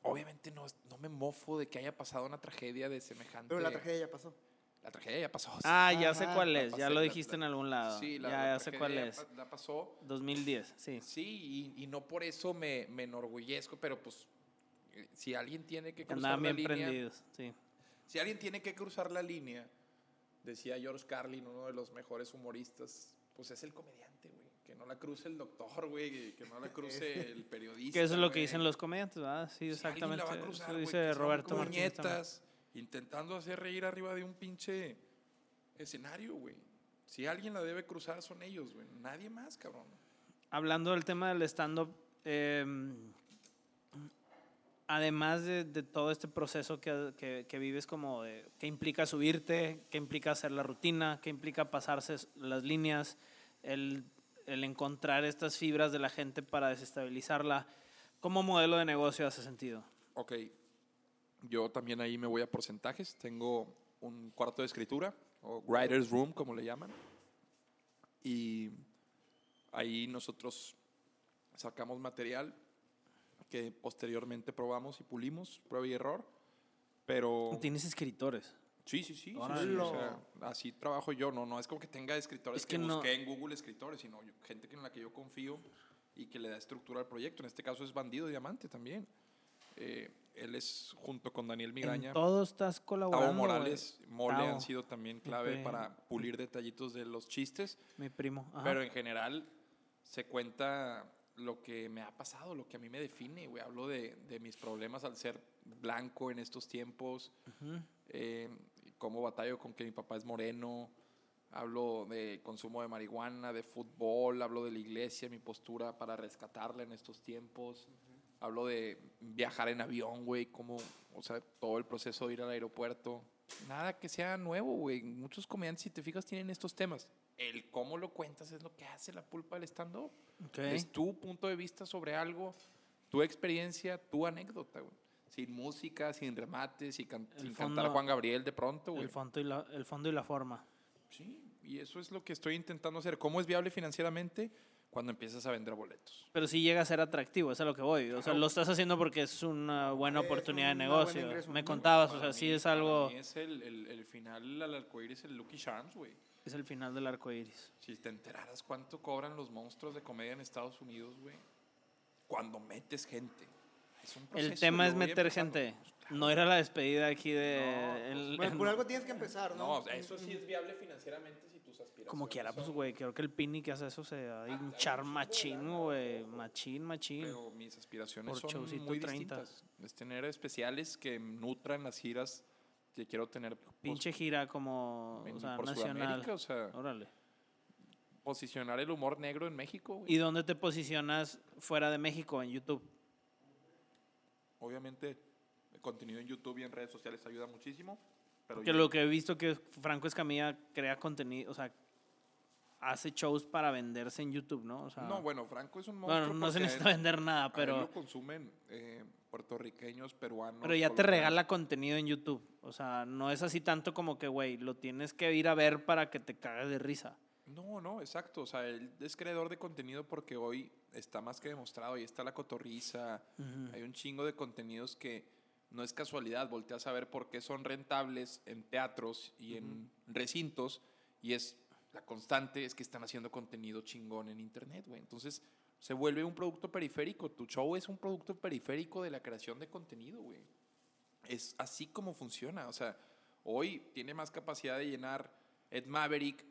B: obviamente no, no me mofo de que haya pasado una tragedia de semejante.
C: Pero la tragedia ya pasó.
B: La tragedia ya pasó.
A: Ah, ya sé cuál es, ya lo dijiste
B: la-
A: en algún lado.
B: Sí, la,
A: ya,
B: la
A: ya sé cuál es.
B: La pasó.
A: 2010, sí.
B: Sí, y, y no por eso me, me enorgullezco, pero pues eh, si alguien tiene que cruzar
A: Andaban
B: la
A: bien
B: línea,
A: prendidos, sí.
B: si alguien tiene que cruzar la línea, decía George Carlin, uno de los mejores humoristas, pues es el comediante, güey. Que no la cruce el doctor, güey. Que no la cruce [LAUGHS] el periodista.
A: Que eso es lo que
B: güey.
A: dicen los comediantes, ¿verdad? Sí,
B: Si
A: exactamente.
B: la va a cruzar,
A: eso dice
B: que
A: Roberto Martínez.
B: Intentando hacer reír arriba de un pinche escenario, güey. Si alguien la debe cruzar son ellos, güey. Nadie más, cabrón.
A: Hablando del tema del stand-up, eh, además de, de todo este proceso que, que- que vives, como de, qué implica subirte, qué implica hacer la rutina, qué implica pasarse las líneas, el, el encontrar estas fibras de la gente para desestabilizarla, ¿cómo modelo de negocio hace sentido?
B: Ok. Yo también ahí me voy a porcentajes. Tengo un cuarto de escritura, o writer's room, como le llaman. Y ahí nosotros sacamos material que posteriormente probamos y pulimos, prueba y error. Pero...
A: Tienes escritores.
B: Sí, sí, sí. sí, sí, o sea, así trabajo yo. No, no es como que tenga escritores
A: Es
B: que,
A: que no-
B: busqué en Google escritores, sino yo- gente en la que yo confío y que le da estructura al proyecto. En este caso es Bandido Diamante también. Eh, él es junto con Daniel Migraña.
A: En todo estás colaborando.
B: Tavo Morales,
A: güey.
B: Mole
A: Tavo,
B: han sido también clave
A: Ok.
B: para pulir detallitos de los chistes.
A: Mi primo. ajá.
B: Pero en general se cuenta lo que me ha pasado, lo que a mí me define, güey. Hablo de, de mis problemas al ser blanco en estos tiempos,
A: Ujú.
B: eh, cómo batallo con que mi papá es moreno, hablo de consumo de marihuana, de fútbol, hablo de la iglesia, mi postura para rescatarla en estos tiempos, hablo de viajar en avión, güey, cómo, o sea, todo el proceso de ir al aeropuerto. Nada que sea nuevo, güey. Muchos comediantes, si te fijas, tienen estos temas. El cómo lo cuentas es lo que hace la pulpa del stand-up.
A: Ok.
B: Es tu punto de vista sobre algo, tu experiencia, tu anécdota, güey. Sin música, sin remates, sin, can-
A: El
B: sin
A: fondo-
B: cantar Juan Gabriel de pronto, güey.
A: el, fondo y la, el fondo y la forma.
B: Sí, y eso es lo que estoy intentando hacer. ¿Cómo es viable financieramente? Cuando empiezas a vender boletos.
A: Pero sí llega a ser atractivo, es a lo que voy. O sea,
B: Claro.
A: lo estás haciendo porque es una buena
C: Es
A: oportunidad de
C: una buena
A: negocio.
C: ingreso.
A: Me contabas, o
B: Para
A: sea, sí
B: mí-
A: es
B: para
A: algo.
B: mí es el, el, el final al arcoíris, el Lucky Charms, güey.
A: Es el final del arco iris.
B: Si te enteraras cuánto cobran los monstruos de comedia en Estados Unidos, güey. Cuando metes gente. Es un
A: El
B: proceso,
A: tema
B: yo
A: es meter gente.
B: Pues, claro.
A: No era la despedida aquí de.
B: No, pues,
A: el-
C: Bueno,
A: el-
C: por algo tienes que empezar, ¿no?
B: No, eso sí es viable financieramente.
A: Como quiera, pues, güey. Creo que el Pini que hace eso se va a hinchar machín, güey. Machín, machín.
B: Pero mis aspiraciones
A: Por
B: son muy
A: 30.
B: distintas. Es tener especiales que nutran las giras que quiero tener. pues,
A: Pinche gira como.
B: en-
A: O sea,
B: por
A: nacional.
B: O sea,
A: Órale.
B: posicionar el humor negro en México. güey.
A: ¿Y dónde te posicionas fuera de México en YouTube?
B: Obviamente, el contenido en YouTube y en redes sociales ayuda muchísimo. Pero
A: Porque
B: yo-
A: lo que he visto que Franco Escamilla crea contenido, o sea, hace shows para venderse en YouTube, ¿no? O sea,
B: No, bueno, Franco es un monstruo.
A: bueno, no se necesita
B: él-
A: vender nada,
B: a él
A: pero,
B: lo consumen eh, puertorriqueños, peruanos.
A: pero ya te regala contenido en YouTube. O sea, no es así tanto como que, güey, lo tienes que ir a ver para que te cagues de risa.
B: No, no, exacto. O sea, él es creador de contenido porque hoy está más que demostrado. Ahí está la cotorriza. Hay un chingo de contenidos que no es casualidad. Volteas a ver por qué son rentables en teatros y en recintos. Y es la constante es que están haciendo contenido chingón en internet, güey. Entonces se vuelve un producto periférico. Tu show es un producto periférico de la creación de contenido, güey. Es así como funciona. O sea, hoy tiene más capacidad de llenar Ed Maverick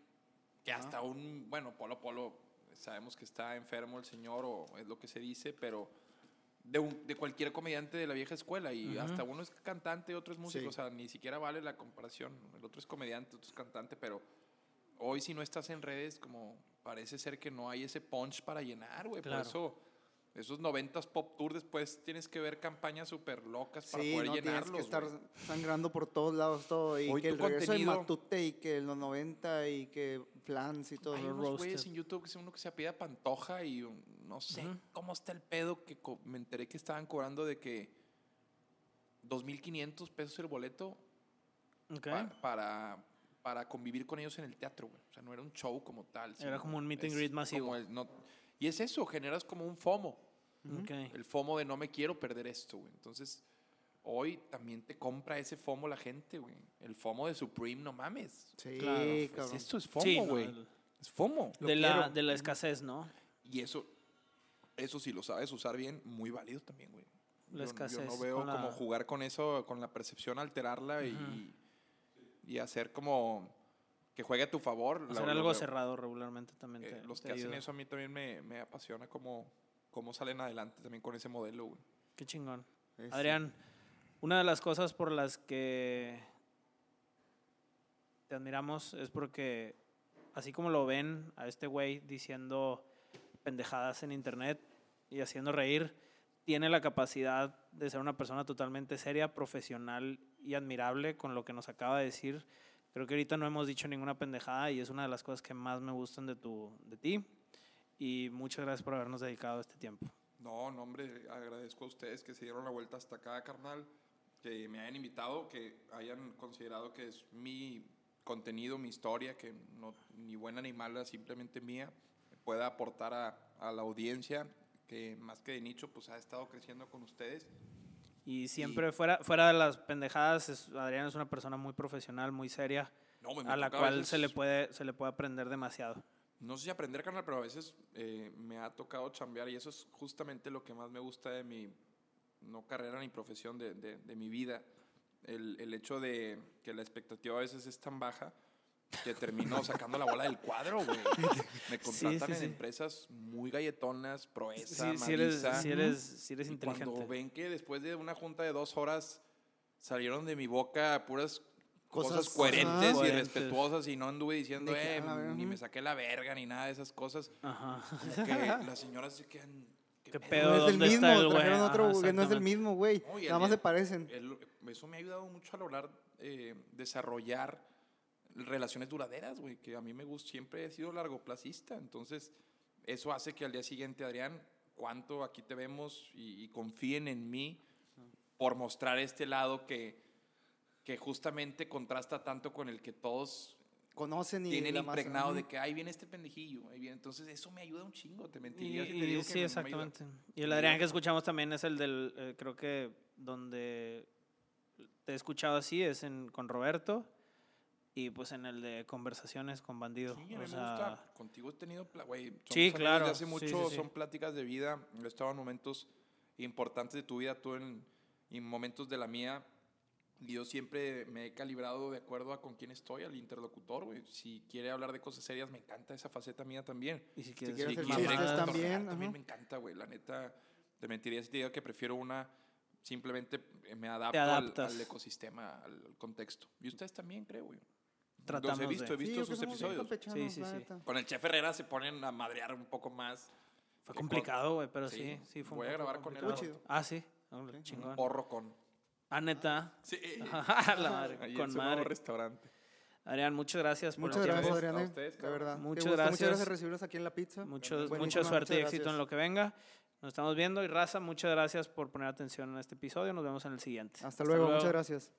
B: que hasta un, bueno, Polo Polo, sabemos que está enfermo el señor o es lo que se dice, pero de, un- de cualquier comediante de la vieja escuela y hasta uno es cantante, otro es músico,
C: Sí.
B: o sea, ni siquiera vale la comparación. El otro es comediante, otro es cantante, pero hoy si no estás en redes, como parece ser que no hay ese punch para llenar, güey.
A: Claro.
B: Por eso, esos 90s pop tour después tienes que ver campañas súper locas para
C: Sí,
B: poder
C: no tienes
B: llenarlos.
C: que estar
B: güey.
C: sangrando por todos lados todo. Y
B: Hoy
C: que el regreso de
B: contenido-
C: Matute y que los 90 y que Flans y todo.
B: Hay
A: los
B: unos güeyes en YouTube que es uno que se apida Pantoja y no sé cómo está el pedo que me enteré que estaban cobrando de que 2.500 pesos el boleto
A: Ok.
B: pa- para, para convivir con ellos en el teatro, güey. O sea, no era un show como tal.
A: Era como un meet and greet masivo.
B: como el- no- y es eso, generas como un FOMO.
A: Ok.
B: El FOMO de no me quiero perder esto, güey. Entonces, hoy también te compra ese FOMO la gente, güey. El FOMO de Supreme, no mames.
C: Sí,
A: Claro,
B: Pues esto es
A: Sí,
B: FOMO,
A: no,
B: güey.
A: el-
B: es FOMO.
A: De, la, de la escasez, ¿no?
B: Y eso, eso si lo sabes usar bien, muy válido también, güey.
A: La
B: Yo-
A: escasez
B: Yo no veo
A: con la-
B: como jugar con eso, con la percepción, alterarla y, y hacer como que juegue a tu favor.
A: Hacer
B: lo
A: algo
B: veo.
A: cerrado regularmente también.
B: Eh,
A: te-
B: los
A: te
B: que hacen eso a mí también me, me apasiona cómo, cómo salen adelante también con ese modelo, güey.
A: Qué chingón.
C: Sí.
A: Adrián, una de las cosas por las que te admiramos es porque, así como lo ven a este güey diciendo pendejadas en internet y haciendo reír, tiene la capacidad de ser una persona totalmente seria, profesional y admirable con lo que nos acaba de decir. Creo que ahorita no hemos dicho ninguna pendejada y es una de las cosas que más me gustan de, tu, de ti. Y muchas gracias por habernos dedicado este tiempo.
B: No, no, hombre, agradezco a ustedes que se dieron la vuelta hasta acá, carnal, que me hayan invitado, que hayan considerado que es mi contenido, mi historia, que no, ni buena ni mala, simplemente mía, pueda aportar a, a la audiencia, que más que de nicho, pues ha estado creciendo con ustedes.
A: Y siempre fuera, fuera de las pendejadas, es- Adrián es una persona muy profesional, muy seria,
B: No, me
A: a la
B: toca
A: cual
B: veces-
A: se le, puede, se le puede aprender demasiado.
B: No sé si aprender, carnal, pero a veces eh, me ha tocado chambear y eso es justamente lo que más me gusta de mi, no carrera ni profesión, de, de- de mi vida. El, el hecho de que la expectativa a veces es tan baja que termino [LAUGHS] sacando la bola del cuadro, güey. Me contratan
A: sí,
B: en
A: sí.
B: empresas muy galletonas, Proeza,
A: Sí, sí eres, sí eres, sí eres
B: y cuando
A: inteligente.
B: ven que después de una junta de dos horas salieron de mi boca puras cosas,
C: Cosas-
B: coherentes
C: Ajá.
B: y
A: Coherentes.
B: respetuosas y no anduve diciendo,
C: que,
B: eh, ni me saqué la verga ni nada de esas cosas.
A: Ajá.
B: Como que las señoras se quedan...
A: ¿Qué
B: pedo?".
C: No es del
A: ¿Dónde está
C: mismo,
A: el güey?
C: trajeron otro,
A: Ajá,
C: güey, no es del
A: exactamente.
C: mismo, güey.
B: No,
C: Nada más se parecen.
B: El- eso me ha ayudado mucho a lograr eh, desarrollar relaciones duraderas, güey, que a mí me gusta, siempre he sido largoplacista, entonces eso hace que al día siguiente, Adrián, cuánto aquí te vemos y, y confíen en mí por mostrar este lado que, que justamente contrasta tanto con el que todos
C: Conocen y
B: tienen
C: la masa,
B: impregnado
C: ujú.
B: de que ahí viene este pendejillo, ahí viene. Entonces eso me ayuda un chingo, te
A: Y,
B: mentiría si te
A: y
B: digo que
A: sí,
B: ayuda.
A: exactamente. Y el Adrián que escuchamos también es el del, eh, creo que donde te he escuchado así es en, con Roberto y pues en el de conversaciones con Bandido.
B: Sí,
A: o
B: me
A: sea,
B: gusta. Contigo he tenido, güey,
A: Sí, claro,
B: hace mucho,
A: sí, sí.
B: son pláticas de vida. He estado en momentos importantes de tu vida, tú en, en momentos de la mía. Y yo siempre me he calibrado de acuerdo a con quién estoy, al interlocutor, güey. Si quiere hablar de cosas serias, me encanta esa faceta mía también.
A: y si quieres,
C: quieres
B: Si
C: hacer
B: quiere
C: también,
B: también me encanta, güey. La neta, te mentiría si te digo que prefiero una, simplemente me adapto al, al ecosistema, al contexto. Y ustedes también, creo, güey.
A: Tratamos
B: Los he visto,
A: de-
B: he visto
C: Sí,
B: sus episodios.
A: Sí, sí, sí.
B: Con el chef Herrera se ponen a madrear un poco más.
A: Fue complicado, güey, pero
B: Sí,
A: sí, sí fue un
B: voy a
A: poco
B: grabar con él
A: complicado.
C: pronto.
A: Ah, sí,
B: con
A: chingón.
B: un porro con.
A: Ah, neta.
B: Sí. [LAUGHS]
A: la madre,
B: Ahí en
A: con
B: nuevo
A: madre.
B: restaurante.
A: Adrián, muchas gracias por
C: Muchas gracias. Adrián.
B: A
C: eh,
B: ustedes,
C: de
B: cabrón.
C: verdad.
A: Muchas gracias.
C: Muchas gracias por recibirnos aquí en la pizza.
A: Mucho-
C: Buenísima,
A: mucha suerte y éxito en lo que venga. Nos estamos viendo y raza, muchas gracias por poner atención en este episodio. Nos vemos en el siguiente.
C: Hasta luego, muchas gracias.